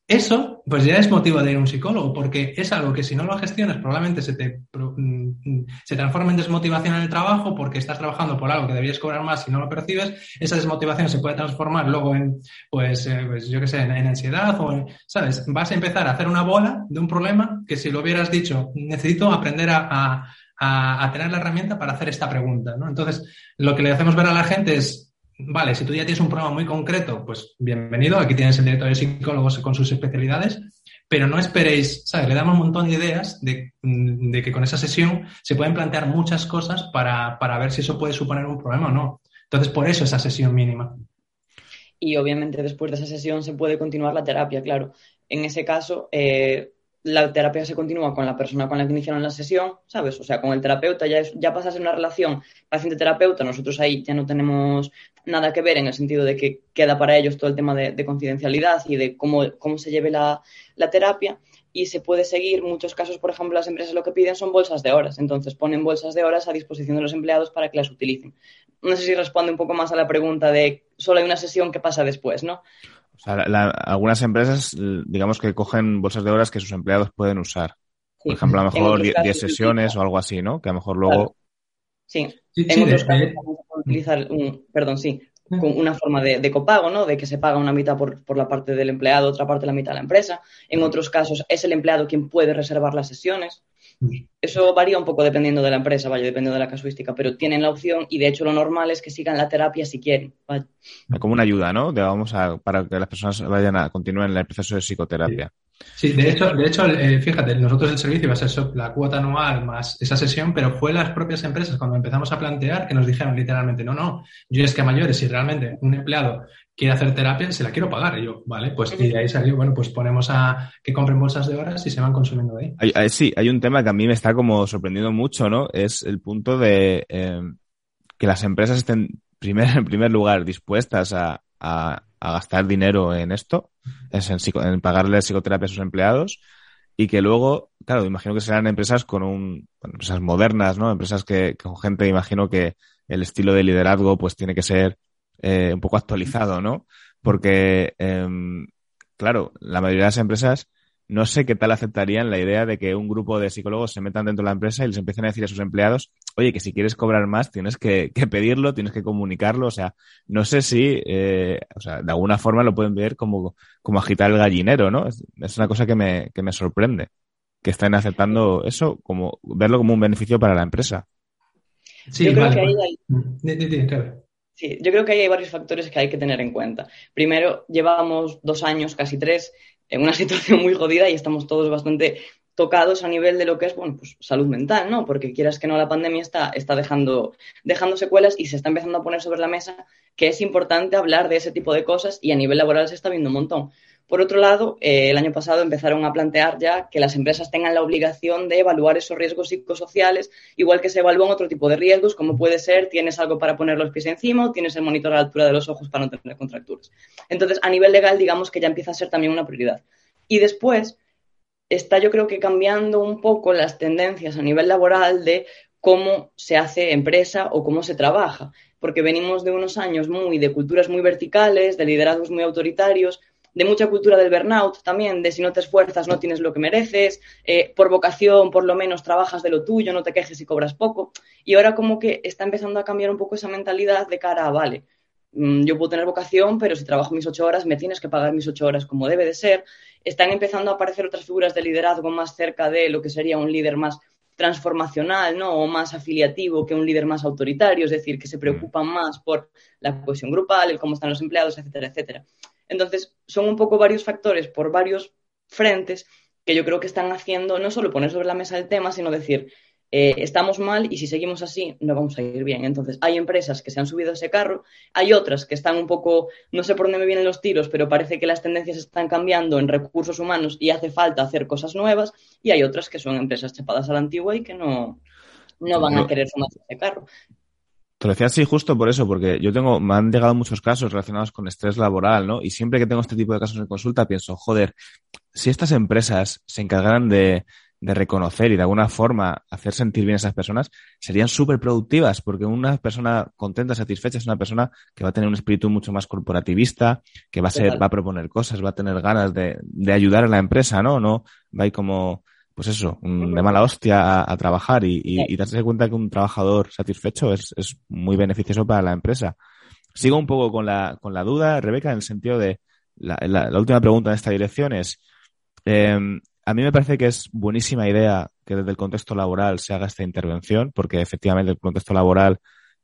Speaker 3: Eso, pues ya es motivo de ir a un psicólogo, porque es algo que si no lo gestionas probablemente se te mm, se transforma en desmotivación en el trabajo porque estás trabajando por algo que debías cobrar más y no lo percibes. Esa desmotivación se puede transformar luego en, pues, eh, pues yo qué sé, en, ansiedad o, ¿sabes? Vas a empezar a hacer una bola de un problema que si lo hubieras dicho, necesito aprender a, a, a tener la herramienta para hacer esta pregunta, ¿no? Entonces, lo que le hacemos ver a la gente es, vale, si tú ya tienes un problema muy concreto, pues bienvenido, aquí tienes el director de psicólogos con sus especialidades, pero no esperéis, ¿sabes? Le damos un montón de ideas de, que con esa sesión se pueden plantear muchas cosas para, ver si eso puede suponer un problema o no. Entonces, por eso esa sesión mínima.
Speaker 4: Y obviamente después de esa sesión se puede continuar la terapia, claro. En ese caso, eh, la terapia se continúa con la persona con la que iniciaron la sesión, ¿sabes? O sea, con el terapeuta ya, ya pasas en una relación paciente-terapeuta, nosotros ahí ya no tenemos nada que ver en el sentido de que queda para ellos todo el tema de, confidencialidad y de cómo, cómo se lleve la, terapia y se puede seguir. Muchos casos, por ejemplo, las empresas lo que piden son bolsas de horas, entonces ponen bolsas de horas a disposición de los empleados para que las utilicen. No sé si responde un poco más a la pregunta de solo hay una sesión que pasa después, ¿no?
Speaker 1: O sea, algunas empresas, digamos que cogen bolsas de horas que sus empleados pueden usar. Por ejemplo, a lo mejor 10 sesiones o algo así, ¿no? Que a lo mejor luego.
Speaker 4: Sí. en otros casos utilizar un, perdón, sí, con una forma de, copago, ¿no? De que se paga una mitad por, por, la parte del empleado, otra parte la mitad de la empresa. En otros casos es el empleado quien puede reservar las sesiones. Eso varía un poco dependiendo de la empresa, vaya, dependiendo de la casuística, pero tienen la opción y de hecho lo normal es que sigan la terapia si quieren.
Speaker 1: Como una ayuda, ¿no? vamos a, para que las personas vayan a continúen el proceso de psicoterapia.
Speaker 3: Sí, de hecho, de hecho eh, fíjate, nosotros el servicio iba a ser la cuota anual más esa sesión, pero fue las propias empresas cuando empezamos a plantear que nos dijeron literalmente, no, no, yo es que a mayores, si realmente un empleado quiere hacer terapia, se la quiero pagar. Y yo, vale, pues y de ahí salió, bueno, pues ponemos a que compren bolsas de horas y se van consumiendo de
Speaker 1: ahí. sí, hay un tema que a mí me está como sorprendiendo mucho, ¿no? Es el punto de eh, que las empresas estén primer, en primer lugar dispuestas a, a, gastar dinero en esto, es en, en pagarle psicoterapia a sus empleados y que luego, claro, imagino que serán empresas con un, empresas modernas, ¿no? Empresas que, con gente, imagino que el estilo de liderazgo pues tiene que ser eh, un poco actualizado, ¿no? Porque, em, claro, la mayoría de las empresas no sé qué tal aceptarían la idea de que un grupo de psicólogos se metan dentro de la empresa y les empiecen a decir a sus empleados, oye, que si quieres cobrar más tienes que, pedirlo, tienes que comunicarlo, o sea, no sé si, eh, o sea, de alguna forma lo pueden ver como, como agitar el gallinero, ¿no? Es, una cosa que me, que me sorprende, que estén aceptando eso como, verlo como un beneficio para la empresa.
Speaker 4: Sí, Yo creo que ahí hay... Sí, yo creo que ahí hay varios factores que hay que tener en cuenta. Primero, llevábamos dos años, casi tres, en una [LAUGHS] situación muy jodida y estamos todos bastante tocados a nivel de lo que es, bueno, pues salud mental, ¿no? Porque quieras que no, la pandemia está, está dejando, dejando secuelas y se está empezando a poner sobre la mesa que es importante hablar de ese tipo de cosas y a nivel laboral se está viendo un montón. Por otro lado, eh, el año pasado empezaron a plantear ya que las empresas tengan la obligación de evaluar esos riesgos psicosociales, igual que se evalúan otro tipo de riesgos, como puede ser tienes algo para poner los pies encima o tienes el monitor a la altura de los ojos para no tener contracturas. Entonces, a nivel legal, digamos que ya empieza a ser también una prioridad. Y después, está yo creo que cambiando un poco las tendencias a nivel laboral de cómo se hace empresa o cómo se trabaja, porque venimos de unos años muy de culturas muy verticales, de liderazgos muy autoritarios, de mucha cultura del burnout también, de si no te esfuerzas no tienes lo que mereces, eh, por vocación por lo menos trabajas de lo tuyo, no te quejes y cobras poco. Y ahora como que está empezando a cambiar un poco esa mentalidad de cara a, vale, mm, yo puedo tener vocación, pero si trabajo mis ocho horas, me tienes que pagar mis ocho horas como debe de ser están empezando a aparecer otras figuras de liderazgo más cerca de lo que sería un líder más transformacional, ¿no? O más afiliativo que un líder más autoritario, es decir, que se preocupan más por la cohesión grupal, el cómo están los empleados, etcétera, etcétera. Entonces, son un poco varios factores por varios frentes que yo creo que están haciendo no solo poner sobre la mesa el tema, sino decir, eh, estamos mal y si seguimos así no vamos a ir bien. Entonces, hay empresas que se han subido a ese carro, hay otras que están un poco, no sé por dónde me vienen los tiros, pero parece que las tendencias están cambiando en recursos humanos y hace falta hacer cosas nuevas, y hay otras que son empresas chapadas a la antigua y que no, no van a querer sumarse a ese carro.
Speaker 1: Te lo decía así justo por eso, porque yo tengo, me han llegado muchos casos relacionados con estrés laboral, ¿no? Y siempre que tengo este tipo de casos en consulta pienso, joder, si estas empresas se encargaran de, de reconocer y de alguna forma hacer sentir bien a esas personas serían súper productivas, porque una persona contenta, satisfecha, es una persona que va a tener un espíritu mucho más corporativista, que va a ser, va a proponer cosas, va a tener ganas de, de ayudar a la empresa, ¿no? No va a ir como, pues eso, de mala hostia a, trabajar y, y, darse cuenta que un trabajador satisfecho es, es muy beneficioso para la empresa. Sigo un poco con la, con la duda, Rebeca, en el sentido de la, la, última pregunta en esta dirección es, eh, a mí me parece que es buenísima idea que desde el contexto laboral se haga esta intervención, porque efectivamente el contexto laboral,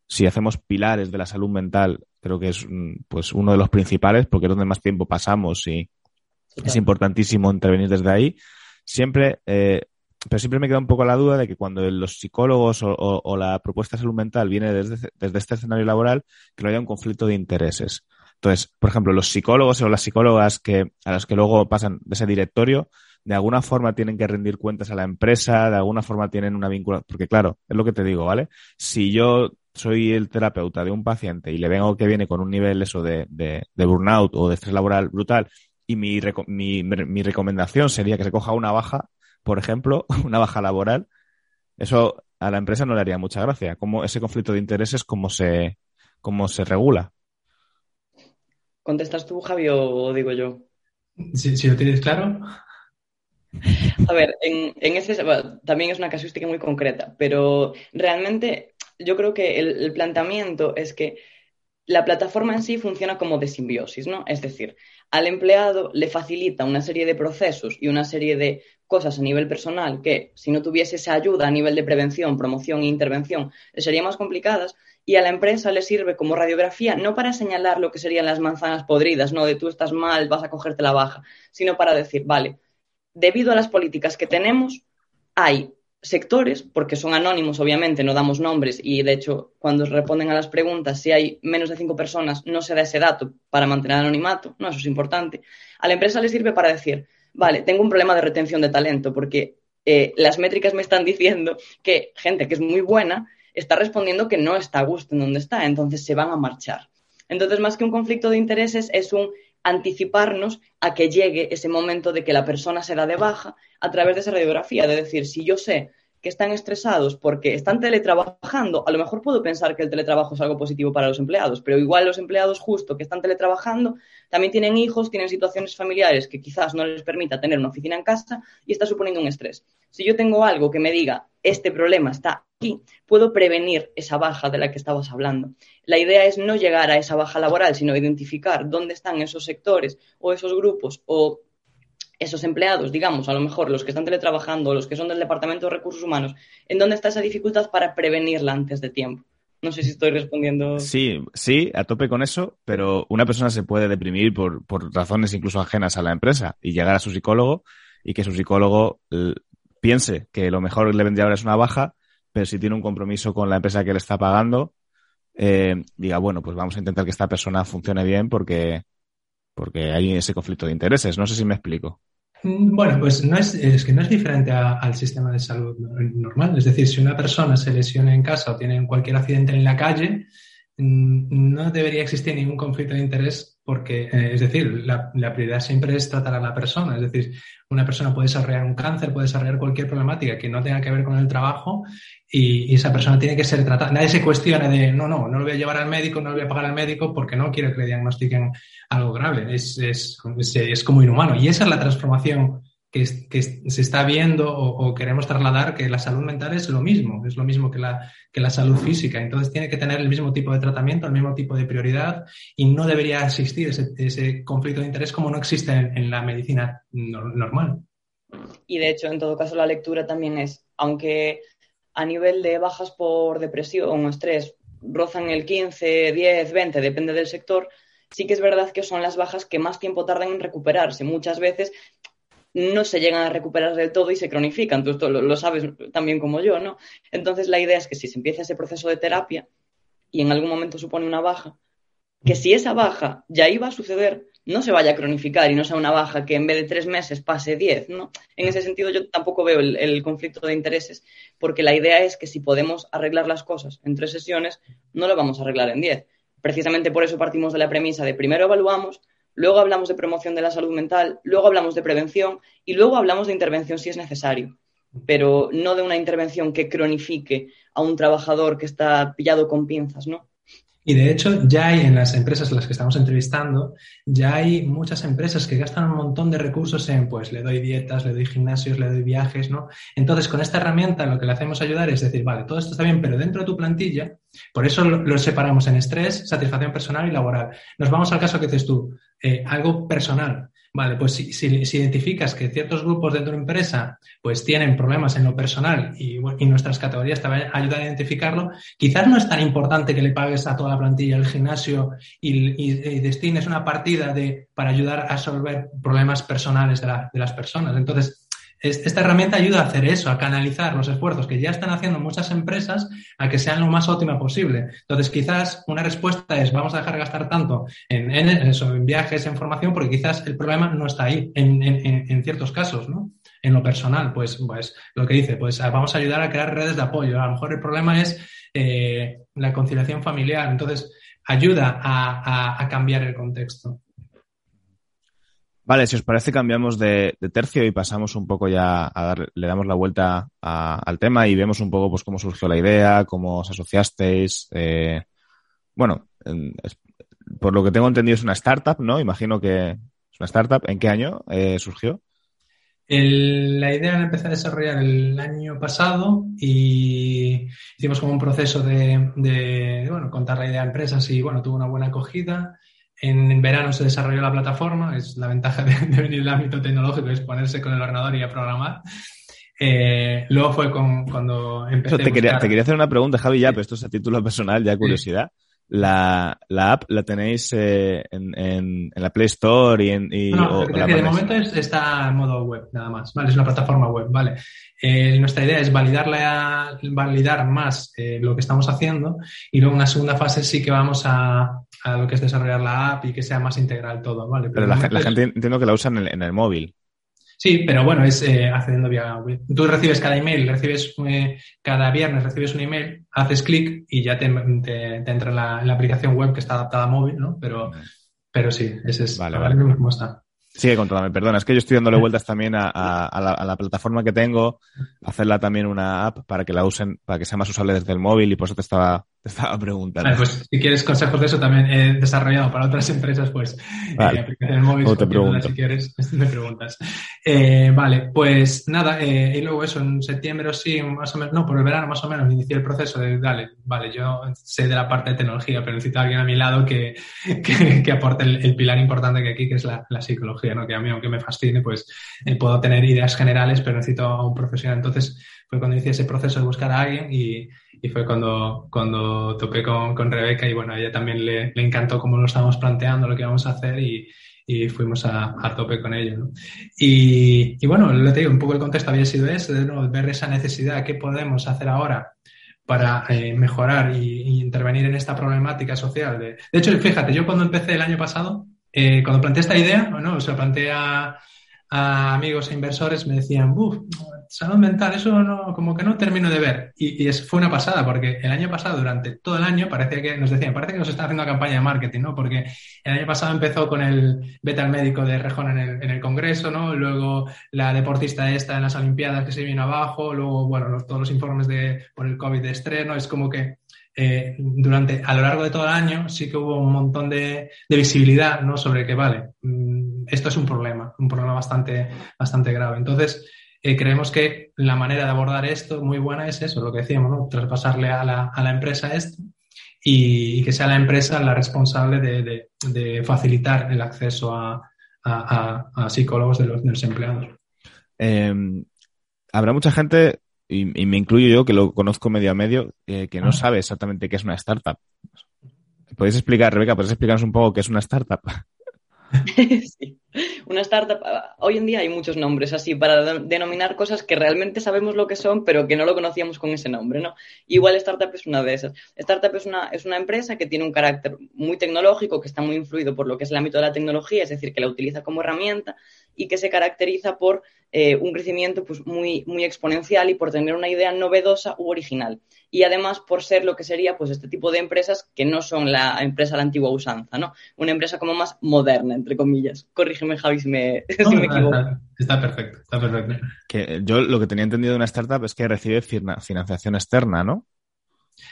Speaker 1: si hacemos pilares de la salud mental, creo que es mm, pues uno de los principales, porque es donde más tiempo pasamos y es importantísimo intervenir desde ahí. Siempre, eh, pero siempre me queda un poco la duda de que cuando los psicólogos o, la propuesta de salud mental viene desde, desde este escenario laboral, que no haya un conflicto de intereses. Entonces, por ejemplo, los psicólogos o las psicólogas que, a los que luego pasan de ese directorio, de alguna forma tienen que rendir cuentas a la empresa, de alguna forma tienen una vinculación, porque claro, es lo que te digo, ¿vale? Si yo soy el terapeuta de un paciente y le vengo que viene con un nivel eso de, de, burnout o de estrés laboral brutal y mi, mi, mi recomendación sería que se coja una baja, por ejemplo, [LAUGHS] una baja laboral, eso a la empresa no le haría mucha gracia. ¿Cómo ese conflicto de intereses, cómo se, cómo se regula?
Speaker 4: ¿Contestas tú, Javi, o digo yo?
Speaker 3: Si, si lo tienes claro.
Speaker 4: A ver, en, ese también es una casuística muy concreta, pero realmente yo creo que el, planteamiento es que la plataforma en sí funciona como de simbiosis, ¿no? Es decir, al empleado le facilita una serie de procesos y una serie de cosas a nivel personal que, si no tuviese esa ayuda a nivel de prevención, promoción e intervención, serían más complicadas. Y a la empresa le sirve como radiografía, no para señalar lo que serían las manzanas podridas, no de tú estás mal, vas a cogerte la baja, sino para decir, vale, debido a las políticas que tenemos, hay sectores, porque son anónimos, obviamente, no damos nombres y, de hecho, cuando responden a las preguntas, si hay menos de cinco personas, no se da ese dato para mantener anonimato, no, eso es importante. A la empresa le sirve para decir, vale, tengo un problema de retención de talento porque eh, las métricas me están diciendo que gente que es muy buena está respondiendo que no está a gusto en donde está, entonces se van a marchar. Entonces, más que un conflicto de intereses, es un anticiparnos a que llegue ese momento de que la persona se da de baja a través de esa radiografía, de decir, si yo sé están estresados porque están teletrabajando, a lo mejor puedo pensar que el teletrabajo es algo positivo para los empleados, pero igual los empleados justo que están teletrabajando también tienen hijos, tienen situaciones familiares que quizás no les permita tener una oficina en casa y está suponiendo un estrés. Si yo tengo algo que me diga, este problema está aquí, puedo prevenir esa baja de la que estabas hablando. La idea es no llegar a esa baja laboral, sino identificar dónde están esos sectores o esos grupos o esos empleados, digamos, a lo mejor los que están teletrabajando, los que son del Departamento de Recursos Humanos, en dónde está esa dificultad para prevenirla antes de tiempo. No sé si estoy respondiendo.
Speaker 1: Sí, sí, a tope con eso, pero una persona se puede deprimir por, por razones incluso ajenas a la empresa y llegar a su psicólogo y que su psicólogo piense que lo mejor le vendría ahora es una baja, pero si tiene un compromiso con la empresa que le está pagando, eh, diga, bueno, pues vamos a intentar que esta persona funcione bien porque, porque hay ese conflicto de intereses. No sé si me explico.
Speaker 3: Mm, bueno, pues no es, es que no es diferente al sistema de salud normal. Es decir, si una persona se lesiona en casa o tiene cualquier accidente en la calle, mm, no debería existir ningún conflicto de interés porque, eh, es decir, la, prioridad siempre es tratar a la persona. Es decir, una persona puede desarrollar un cáncer, puede desarrollar cualquier problemática que no tenga que ver con el trabajo y, esa persona tiene que ser tratada. Nadie se cuestiona de, no, no, no lo voy a llevar al médico, no lo voy a pagar al médico porque no quiero que le diagnostiquen algo grave. Es, es, es como inhumano. Y esa es la transformación que, se está viendo o, queremos trasladar que la salud mental es lo mismo, es lo mismo que la, que la salud física. Entonces tiene que tener el mismo tipo de tratamiento, el mismo tipo de prioridad y no debería existir ese, conflicto de interés como no existe en, la medicina normal.
Speaker 4: Y de hecho, en todo caso, la lectura también es, aunque a nivel de bajas por depresión o estrés rozan el 15, 10, 20, depende del sector, sí que es verdad que son las bajas que más tiempo tardan en recuperarse. Muchas veces no se llegan a recuperar del todo y se cronifican. Tú esto lo, sabes también como yo, ¿no? Entonces la idea es que si se empieza ese proceso de terapia y en algún momento supone una baja, que si esa baja ya iba a suceder, no se vaya a cronificar y no sea una baja que en vez de tres meses pase diez, ¿no? En ese sentido yo tampoco veo el, el conflicto de intereses, porque la idea es que si podemos arreglar las cosas en tres sesiones, no lo vamos a arreglar en diez. Precisamente por eso partimos de la premisa de primero evaluamos, luego hablamos de promoción de la salud mental, luego hablamos de prevención y luego hablamos de intervención si es necesario, pero no de una intervención que cronifique a un trabajador que está pillado con pinzas, ¿no?
Speaker 3: Y de hecho, ya hay en las empresas en las que estamos entrevistando, ya hay muchas empresas que gastan un montón de recursos en, pues, le doy dietas, le doy gimnasios, le doy viajes, ¿no? Entonces, con esta herramienta lo que le hacemos ayudar es decir, vale, todo esto está bien, pero dentro de tu plantilla, por eso lo, separamos en estrés, satisfacción personal y laboral. Nos vamos al caso que dices tú, eh, algo personal. Vale, pues si, si, identificas que ciertos grupos dentro de tu empresa pues tienen problemas en lo personal y, nuestras categorías te ayudan a identificarlo, quizás no es tan importante que le pagues a toda la plantilla el gimnasio y, destines una partida de, para ayudar a resolver problemas personales de, de las personas. Entonces, esta herramienta ayuda a hacer eso, a canalizar los esfuerzos que ya están haciendo muchas empresas a que sean lo más óptima posible. Entonces, quizás una respuesta es vamos a dejar de gastar tanto en, eso, en viajes, en formación, porque quizás el problema no está ahí en, ciertos casos, ¿no? En lo personal, pues, pues lo que dice, pues vamos a ayudar a crear redes de apoyo. A lo mejor el problema es eh, la conciliación familiar. Entonces, ayuda a cambiar el contexto.
Speaker 1: Vale, si os parece cambiamos de, tercio y pasamos un poco ya a dar, le damos la vuelta al tema y vemos un poco pues cómo surgió la idea, cómo os asociasteis. Eh, bueno, por lo que tengo entendido es una startup, ¿no? Imagino que es una startup. ¿En qué año eh, surgió?
Speaker 3: la idea la empecé a desarrollar el año pasado y hicimos como un proceso de, de, bueno, contar la idea a empresas y bueno, tuvo una buena acogida en verano se desarrolló la plataforma, es la ventaja de, venir del ámbito tecnológico, es ponerse con el ordenador y a programar. Eh, luego fue con, cuando empecé.
Speaker 1: Te, quería, te quería hacer una pregunta, Javi, ya, pero esto es a título personal, ya curiosidad. La, la, app la tenéis eh, en, en, la Play Store y en. Y,
Speaker 3: no, de momento está en modo web, nada más. Vale, es una plataforma web, vale. Eh, nuestra idea es validarla, validar más eh, lo que estamos haciendo y luego en una segunda fase sí que vamos a, a, lo que es desarrollar la app y que sea más integral todo, ¿vale?
Speaker 1: Pero, la, gente entiendo que la usan en el móvil.
Speaker 3: Sí, pero bueno, es eh, accediendo vía web. Tú recibes cada email, recibes eh, cada viernes recibes un email, haces clic y ya te, entra en la, aplicación web que está adaptada a móvil, ¿no? Pero, pero sí, ese es
Speaker 1: vale, vale. cómo está. Sigue contándome, perdona, es que yo estoy dándole [LAUGHS] vueltas también a, la, plataforma que tengo, hacerla también una app para que la usen, para que sea más usable desde el móvil y por eso te estaba, estaba preguntando.
Speaker 3: pues si quieres consejos de eso también he desarrollado para otras [LAUGHS] empresas, pues
Speaker 1: vale.
Speaker 3: eh, aplicación móvil, te pregunto. si quieres, [LAUGHS] me preguntas. Eh, vale, pues nada, eh, y luego eso, en septiembre o sí, más o menos, no, por el verano más o menos, inicié el proceso de, dale, vale, yo sé de la parte de tecnología, pero necesito a alguien a mi lado que, [LAUGHS] que, aporte el, pilar importante que aquí, que es la, psicología, ¿no? Que a mí, aunque me fascine, pues eh, puedo tener ideas generales, pero necesito a un profesional. Entonces, fue cuando inicié ese proceso de buscar a alguien y, y fue cuando, cuando topé con, con Rebeca y bueno, a ella también le, le encantó cómo lo estábamos planteando, lo que íbamos a hacer y, y fuimos a, a tope con ello. ¿no? Y, y, bueno, le digo, un poco el contexto había sido ese, de ¿no? ver esa necesidad, qué podemos hacer ahora para eh, mejorar y, intervenir en esta problemática social. De, de, hecho, fíjate, yo cuando empecé el año pasado, eh, cuando planteé esta idea, bueno, se lo planteé a, a amigos e inversores, me decían, uff, salud mental, eso no, como que no termino de ver. Y, y fue una pasada, porque el año pasado, durante todo el año, parecía que nos decían, parece que nos están haciendo campaña de marketing, ¿no? Porque el año pasado empezó con el beta al médico de Rejón en el, en el, Congreso, ¿no? Luego la deportista esta en las Olimpiadas que se vino abajo, luego, bueno, los, todos los informes de, por el COVID de estreno, es como que eh, durante, a lo largo de todo el año sí que hubo un montón de, de visibilidad, ¿no? Sobre que, vale, mmm, esto es un problema, un problema bastante, bastante grave. Entonces, eh, creemos que la manera de abordar esto muy buena es eso, lo que decíamos, ¿no? traspasarle a la, a la empresa esto y, y, que sea la empresa la responsable de, de, de facilitar el acceso a, a, a psicólogos de los, de los empleados.
Speaker 1: Eh, habrá mucha gente, y, y, me incluyo yo, que lo conozco medio a medio, eh, que no ah. sabe exactamente qué es una startup. ¿Podéis explicar, Rebeca, podéis explicarnos un poco qué es una startup? [LAUGHS]
Speaker 4: sí. Una startup, hoy en día hay muchos nombres así para denominar cosas que realmente sabemos lo que son, pero que no lo conocíamos con ese nombre, ¿no? Igual startup es una de esas. Startup es una, es una empresa que tiene un carácter muy tecnológico, que está muy influido por lo que es el ámbito de la tecnología, es decir, que la utiliza como herramienta y que se caracteriza por eh, un crecimiento pues, muy, muy exponencial y por tener una idea novedosa u original. Y además por ser lo que sería pues, este tipo de empresas que no son la empresa de la antigua usanza, ¿no? Una empresa como más moderna, entre comillas. Corrígeme, Javi, si me, no, [LAUGHS] si me equivoco.
Speaker 3: Está, está, perfecto, está perfecto.
Speaker 1: Que yo lo que tenía entendido de una startup es que recibe financiación externa, ¿no?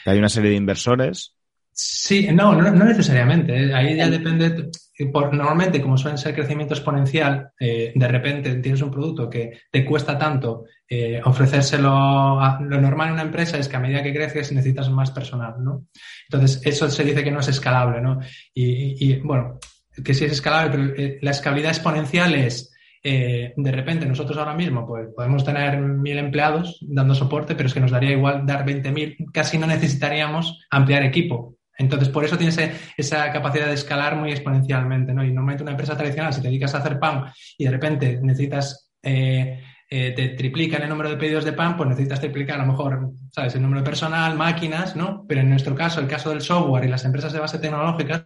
Speaker 1: Que hay una serie de inversores
Speaker 3: Sí, no, no, no, necesariamente. Ahí ya depende. Por, normalmente, como suelen ser crecimiento exponencial, eh, de repente tienes un producto que te cuesta tanto eh, ofrecérselo a lo normal en una empresa es que a medida que creces necesitas más personal, ¿no? Entonces, eso se dice que no es escalable, ¿no? Y, y bueno, que sí es escalable, pero eh, la escalabilidad exponencial es eh, de repente nosotros ahora mismo pues, podemos tener mil empleados dando soporte, pero es que nos daría igual dar 20.000, casi no necesitaríamos ampliar equipo. Entonces, por eso tienes esa capacidad de escalar muy exponencialmente, ¿no? Y normalmente una empresa tradicional, si te dedicas a hacer pan y de repente necesitas, eh, eh, te triplican el número de pedidos de pan, pues necesitas triplicar a lo mejor, ¿sabes? El número de personal, máquinas, ¿no? Pero en nuestro caso, el caso del software y las empresas de base tecnológicas,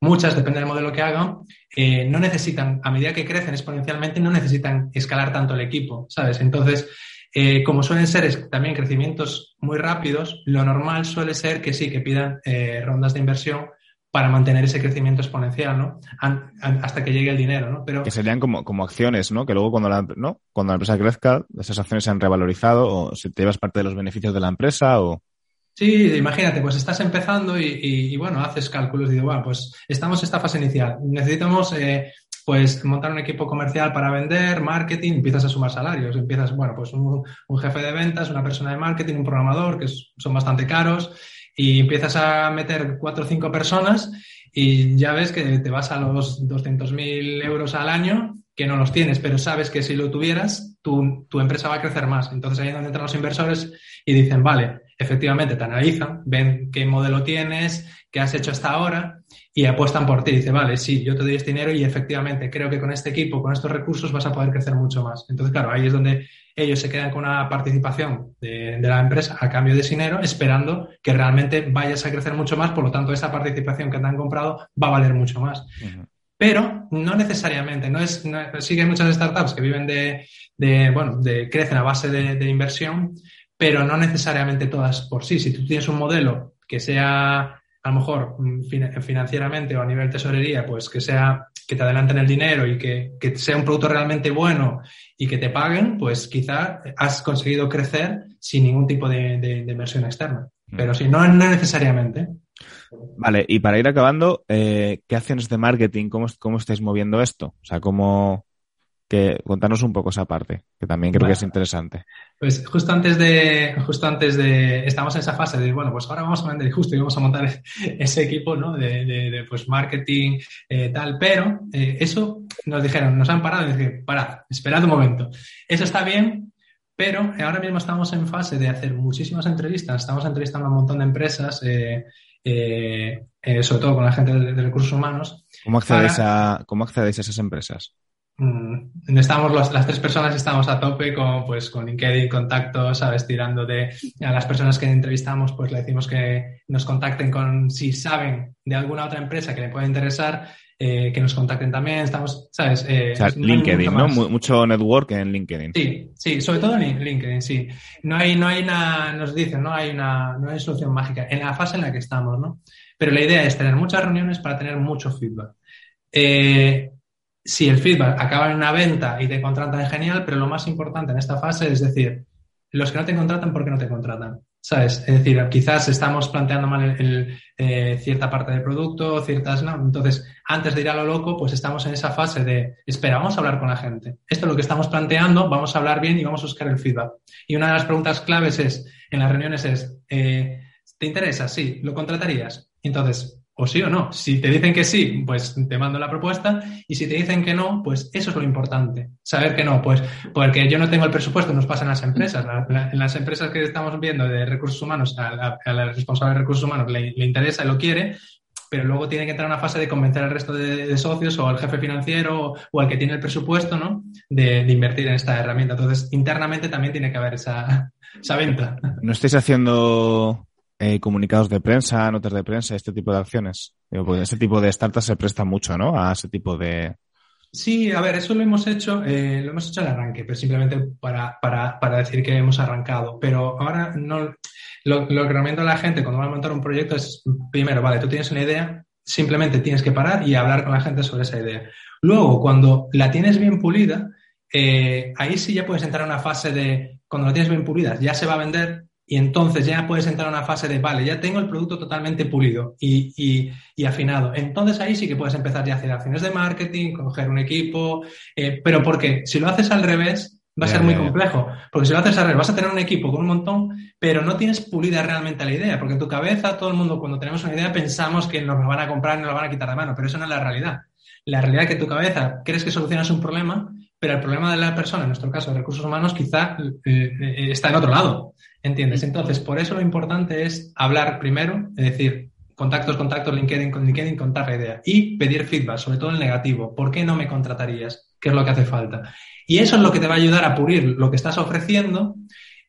Speaker 3: muchas, depende del modelo que hagan, eh, no necesitan, a medida que crecen exponencialmente, no necesitan escalar tanto el equipo, ¿sabes? Entonces, eh, como suelen ser también crecimientos muy rápidos, lo normal suele ser que sí, que pidan eh, rondas de inversión para mantener ese crecimiento exponencial, ¿no? An, an, hasta que llegue el dinero, ¿no?
Speaker 1: Pero... Que serían como, como acciones, ¿no? Que luego cuando la, ¿no? cuando la empresa crezca, esas acciones se han revalorizado o si te llevas parte de los beneficios de la empresa o...
Speaker 3: Sí, imagínate, pues estás empezando y, y, y bueno, haces cálculos y digo, bueno, pues estamos en esta fase inicial, necesitamos eh, pues montar un equipo comercial para vender, marketing, empiezas a sumar salarios, empiezas, bueno, pues un, un jefe de ventas, una persona de marketing, un programador, que son bastante caros, y empiezas a meter cuatro o cinco personas y ya ves que te vas a los 200.000 euros al año, que no los tienes, pero sabes que si lo tuvieras, tu, tu empresa va a crecer más. Entonces ahí es donde entran los inversores y dicen, vale, efectivamente te analizan, ven qué modelo tienes, qué has hecho hasta ahora y apuestan por ti. Dice, vale, sí, yo te doy este dinero y efectivamente creo que con este equipo, con estos recursos vas a poder crecer mucho más. Entonces, claro, ahí es donde ellos se quedan con una participación de, de, la empresa a cambio de ese dinero, esperando que realmente vayas a crecer mucho más, por lo tanto, esa participación que te han comprado va a valer mucho más. Uh -huh. Pero no necesariamente, no es, no, sí que hay muchas startups que viven de, de bueno, de, crecen a base de, de inversión, pero no necesariamente todas por sí. Si tú tienes un modelo que sea a lo mejor mm, financieramente o a nivel tesorería, pues que sea que te adelanten el dinero y que, que, sea un producto realmente bueno y que te paguen, pues quizá has conseguido crecer sin ningún tipo de, de, de inversión externa. Mm. Pero si no, no necesariamente.
Speaker 1: Vale, y para ir acabando, eh, ¿qué acciones de marketing, cómo, cómo estáis moviendo esto? O sea, ¿cómo, que contarnos un poco esa parte, que también creo que es interesante.
Speaker 3: Pues justo antes de, justo antes de, estamos en esa fase de, bueno, pues ahora vamos a vender justo y vamos a montar [LAUGHS] ese equipo, ¿no? De, de, pues marketing, eh, tal, pero eh, eso nos dijeron, nos han parado y dije, parad, esperad un momento. Eso está bien, pero ahora mismo estamos en fase de hacer muchísimas entrevistas, estamos entrevistando a un montón de empresas, eh, sobre todo con la gente de, recursos humanos.
Speaker 1: ¿Cómo accedéis, a, ¿Cómo accedéis a esas empresas?
Speaker 3: Mm, estamos las tres personas estamos a tope con pues con LinkedIn contactos sabes tirando de a las personas que entrevistamos pues le decimos que nos contacten con si saben de alguna otra empresa que le pueda interesar eh, que nos contacten también. Estamos sabes
Speaker 1: eh, LinkedIn no, mucho network en LinkedIn.
Speaker 3: Sí sí sobre todo en LinkedIn sí. No hay no hay una nos dicen no hay una no hay solución mágica en la fase en la que estamos no pero la idea es tener muchas reuniones para tener mucho feedback. Eh, si el feedback acaba en una venta y te contratan, genial, pero lo más importante en esta fase es decir, los que no te contratan, ¿por qué no te contratan? ¿Sabes? Es decir, quizás estamos planteando mal eh, cierta parte del producto, ciertas no. Entonces, antes de ir a lo loco, pues estamos en esa fase de, espera, vamos a hablar con la gente. Esto es lo que estamos planteando, vamos a hablar bien y vamos a buscar el feedback. Y una de las preguntas claves es, en las reuniones es, eh, ¿te interesa? Sí, ¿lo contratarías? Entonces, o sí o no. Si te dicen que sí, pues te mando la propuesta y si te dicen que no, pues eso es lo importante. Saber que no, pues porque yo no tengo el presupuesto, nos pasa en las empresas. en las empresas que estamos viendo de recursos humanos, a la, responsable de recursos humanos le, interesa y lo quiere, pero luego tiene que entrar una fase de convencer al resto de, socios o al jefe financiero o, al que tiene el presupuesto, ¿no? De, invertir en esta herramienta. Entonces, internamente también tiene que haber esa, esa venta.
Speaker 1: ¿No estáis haciendo eh, comunicados de prensa, notas de prensa, este tipo de acciones. Pues ese tipo de startups se presta mucho, ¿no? A ese tipo de...
Speaker 3: Sí, a ver, eso lo hemos hecho, eh, lo hemos hecho al arranque, pero simplemente para, para, para, decir que hemos arrancado. Pero ahora no, lo, lo que recomiendo a la gente cuando va a montar un proyecto es, primero, vale, tú tienes una idea, simplemente tienes que parar y hablar con la gente sobre esa idea. Luego, cuando la tienes bien pulida, eh, ahí sí ya puedes entrar a una fase de, cuando la tienes bien pulida, ya se va a vender, y entonces ya puedes entrar a una fase de, vale, ya tengo el producto totalmente pulido y, afinado. Entonces ahí sí que puedes empezar ya a hacer acciones de marketing, coger un equipo, eh, pero porque si lo haces al revés, va a ser muy complejo. Porque si lo haces al revés, vas a tener un equipo con un montón, pero no tienes pulida realmente la idea. Porque en tu cabeza, todo el mundo, cuando tenemos una idea, pensamos que nos la van a comprar y nos la van a quitar de mano, pero eso no es la realidad. La realidad es que tu cabeza crees que solucionas un problema, pero el problema de la persona, en nuestro caso, de recursos humanos, quizá eh, eh, está en otro lado. ¿Entiendes? Entonces, por eso lo importante es hablar primero, es decir, contactos, contactos, LinkedIn, con LinkedIn, contar la idea y pedir feedback, sobre todo el negativo. ¿Por qué no me contratarías? ¿Qué es lo que hace falta? Y eso es lo que te va a ayudar a pulir lo que estás ofreciendo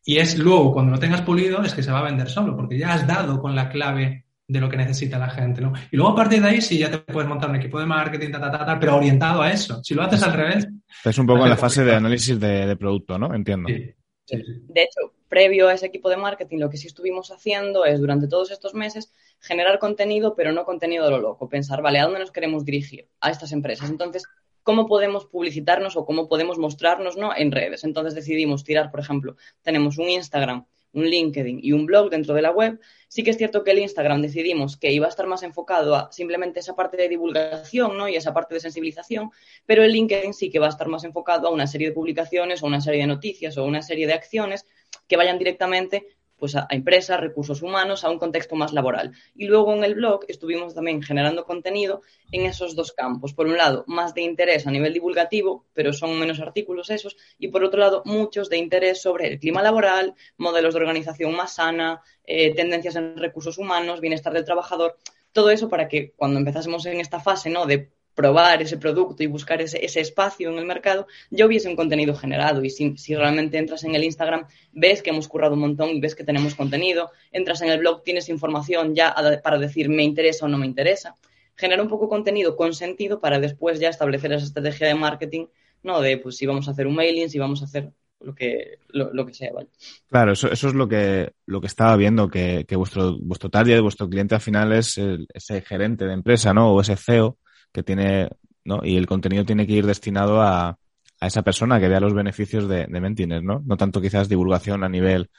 Speaker 3: y es luego, cuando lo tengas pulido, es que se va a vender solo, porque ya has dado con la clave de lo que necesita la gente, ¿no? Y luego a partir de ahí sí ya te puedes montar un equipo de marketing, ta, ta, ta, pero orientado a eso. Si lo haces al revés...
Speaker 1: Es un poco en la [LAUGHS] fase de análisis de, producto, ¿no? Entiendo.
Speaker 4: Sí. De hecho, previo a ese equipo de marketing, lo que sí estuvimos haciendo es durante todos estos meses generar contenido, pero no contenido de lo loco. Pensar, vale, ¿a dónde nos queremos dirigir? A estas empresas. Entonces, ¿cómo podemos publicitarnos o cómo podemos mostrarnos ¿no? en redes? Entonces decidimos tirar, por ejemplo, tenemos un Instagram un LinkedIn y un blog dentro de la web, sí que es cierto que el Instagram decidimos que iba a estar más enfocado a simplemente esa parte de divulgación ¿no? y esa parte de sensibilización, pero el LinkedIn sí que va a estar más enfocado a una serie de publicaciones o una serie de noticias o una serie de acciones que vayan directamente pues a, empresas, recursos humanos, a un contexto más laboral. Y luego en el blog estuvimos también generando contenido en esos dos campos. Por un lado, más de interés a nivel divulgativo, pero son menos artículos esos, y por otro lado, muchos de interés sobre el clima laboral, modelos de organización más sana, eh, tendencias en recursos humanos, bienestar del trabajador, todo eso para que cuando empezásemos en esta fase ¿no? de probar ese producto y buscar ese, espacio en el mercado, ya hubiese un contenido generado. Y si, realmente entras en el Instagram, ves que hemos currado un montón y ves que tenemos contenido, entras en el blog, tienes información ya para decir me interesa o no me interesa. Genera un poco contenido con sentido para después ya establecer esa estrategia de marketing, ¿no? De pues si vamos a hacer un mailing, si vamos a hacer lo que, lo, que sea, ¿vale?
Speaker 1: Claro, eso, eso es lo que, lo que estaba viendo, que, que vuestro, vuestro target, vuestro cliente al final es ese gerente de empresa, ¿no? O ese CEO que tiene, ¿no? Y el contenido tiene que ir destinado a, a esa persona que vea los beneficios de, de Mentines, ¿no? No tanto quizás divulgación a nivel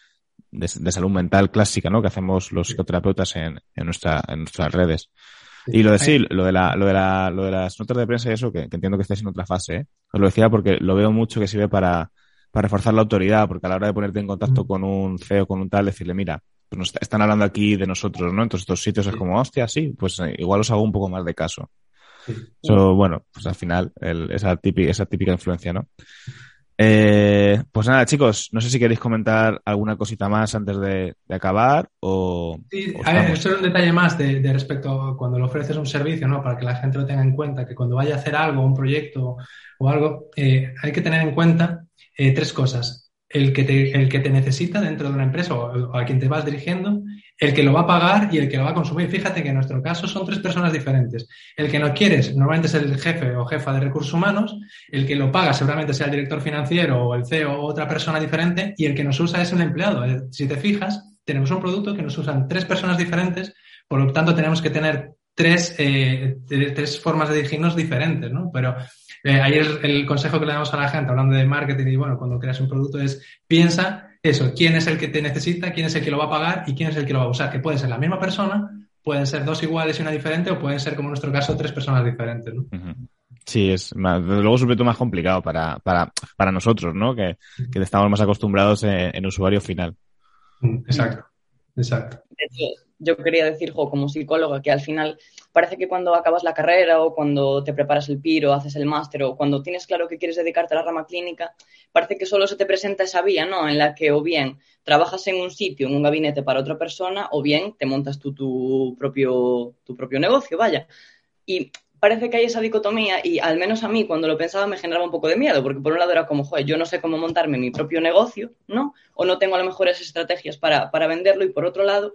Speaker 1: de, salud mental clásica, ¿no? Que hacemos los psicoterapeutas en, en, nuestra, en nuestras redes. Y lo de sí, lo de, la, lo, de la, lo de las notas de prensa y eso, que, entiendo que estáis en otra fase, ¿eh? Os lo decía porque lo veo mucho que sirve para, para reforzar la autoridad, porque a la hora de ponerte en contacto con un CEO, con un tal, decirle, mira, pues nos están hablando aquí de nosotros, ¿no? Entonces estos sitios es como, hostia, sí, pues eh, igual os hago un poco más de caso. Eso, bueno, pues al final, esa, típica, esa típica influencia, ¿no? Eh, pues nada, chicos, no sé si queréis comentar alguna cosita más antes de, acabar o...
Speaker 3: Sí, a ver, solo un detalle más de, respecto a cuando le ofreces un servicio, ¿no? Para que la gente lo tenga en cuenta, que cuando vaya a hacer algo, un proyecto o algo, eh, hay que tener en cuenta eh, tres cosas el que te, el que te necesita dentro de una empresa o, a quien te vas dirigiendo, el que lo va a pagar y el que lo va a consumir. Fíjate que en nuestro caso son tres personas diferentes. El que no quieres normalmente es el jefe o jefa de recursos humanos, el que lo paga seguramente sea el director financiero o el CEO o otra persona diferente y el que nos usa es el empleado. Si te fijas, tenemos un producto que nos usan tres personas diferentes, por lo tanto tenemos que tener tres, eh, tres formas de dirigirnos diferentes, ¿no? Pero eh, ahí el, consejo que le damos a la gente, hablando de marketing y bueno, cuando creas un producto es piensa eso, quién es el que te necesita, quién es el que lo va a pagar y quién es el que lo va a usar, que puede ser la misma persona, pueden ser dos iguales y una diferente o pueden ser, como en nuestro caso, tres personas diferentes, ¿no?
Speaker 1: Sí, es más, desde luego es un proyecto más complicado para, para, para nosotros, ¿no? Que, que estamos más acostumbrados en, en usuario final.
Speaker 3: Exacto, exacto
Speaker 4: yo quería decir, como psicóloga, que al final parece que cuando acabas la carrera o cuando te preparas el PIRO, haces el máster o cuando tienes claro que quieres dedicarte a la rama clínica, parece que solo se te presenta esa vía, ¿no? En la que o bien trabajas en un sitio, en un gabinete para otra persona, o bien te montas tú tu propio, tu propio negocio, vaya. Y parece que hay esa dicotomía y al menos a mí cuando lo pensaba me generaba un poco de miedo, porque por un lado era como, joder, yo no sé cómo montarme mi propio negocio, ¿no? O no tengo a lo mejor esas estrategias para, para venderlo y por otro lado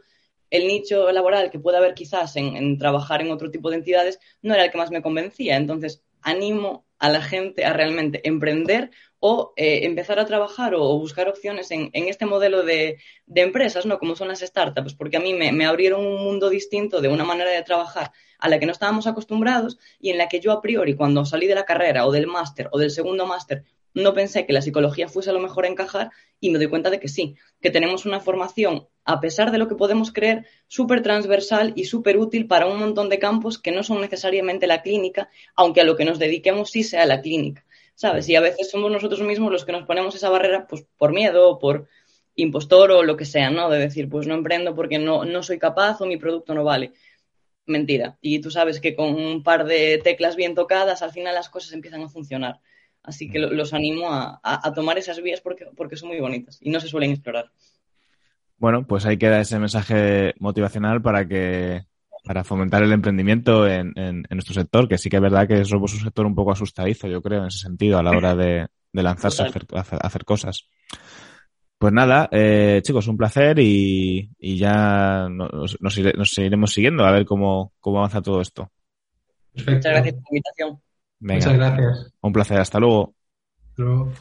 Speaker 4: el nicho laboral que puede haber quizás en, trabajar en otro tipo de entidades no era el que más me convencía. Entonces, animo a la gente a realmente emprender o eh, empezar a trabajar o, buscar opciones en, este modelo de, empresas, ¿no? Como son las startups, porque a mí me, me, abrieron un mundo distinto de una manera de trabajar a la que no estábamos acostumbrados y en la que yo a priori, cuando salí de la carrera o del máster o del segundo máster, no pensé que la psicología fuese a lo mejor a encajar y me doy cuenta de que sí, que tenemos una formación, a pesar de lo que podemos creer, súper transversal y súper útil para un montón de campos que no son necesariamente la clínica, aunque a lo que nos dediquemos sí sea la clínica, ¿sabes? Y a veces somos nosotros mismos los que nos ponemos esa barrera pues por miedo, por impostor o lo que sea, ¿no? De decir, pues no emprendo porque no, no soy capaz o mi producto no vale. Mentira. Y tú sabes que con un par de teclas bien tocadas, al final las cosas empiezan a funcionar. Así que los animo a, tomar esas vías porque, porque son muy bonitas y no se suelen explorar.
Speaker 1: Bueno, pues ahí queda ese mensaje motivacional para que para fomentar el emprendimiento en, nuestro sector, que sí que es verdad que somos un sector un poco asustadizo, yo creo, en ese sentido, a la hora de, lanzarse a hacer, cosas. Pues nada, eh, chicos, un placer y, ya nos, nos, iremos siguiendo a ver cómo, cómo avanza todo esto.
Speaker 4: Muchas gracias por la invitación.
Speaker 3: Muchas gracias.
Speaker 1: Un placer, hasta luego.
Speaker 3: Hasta luego.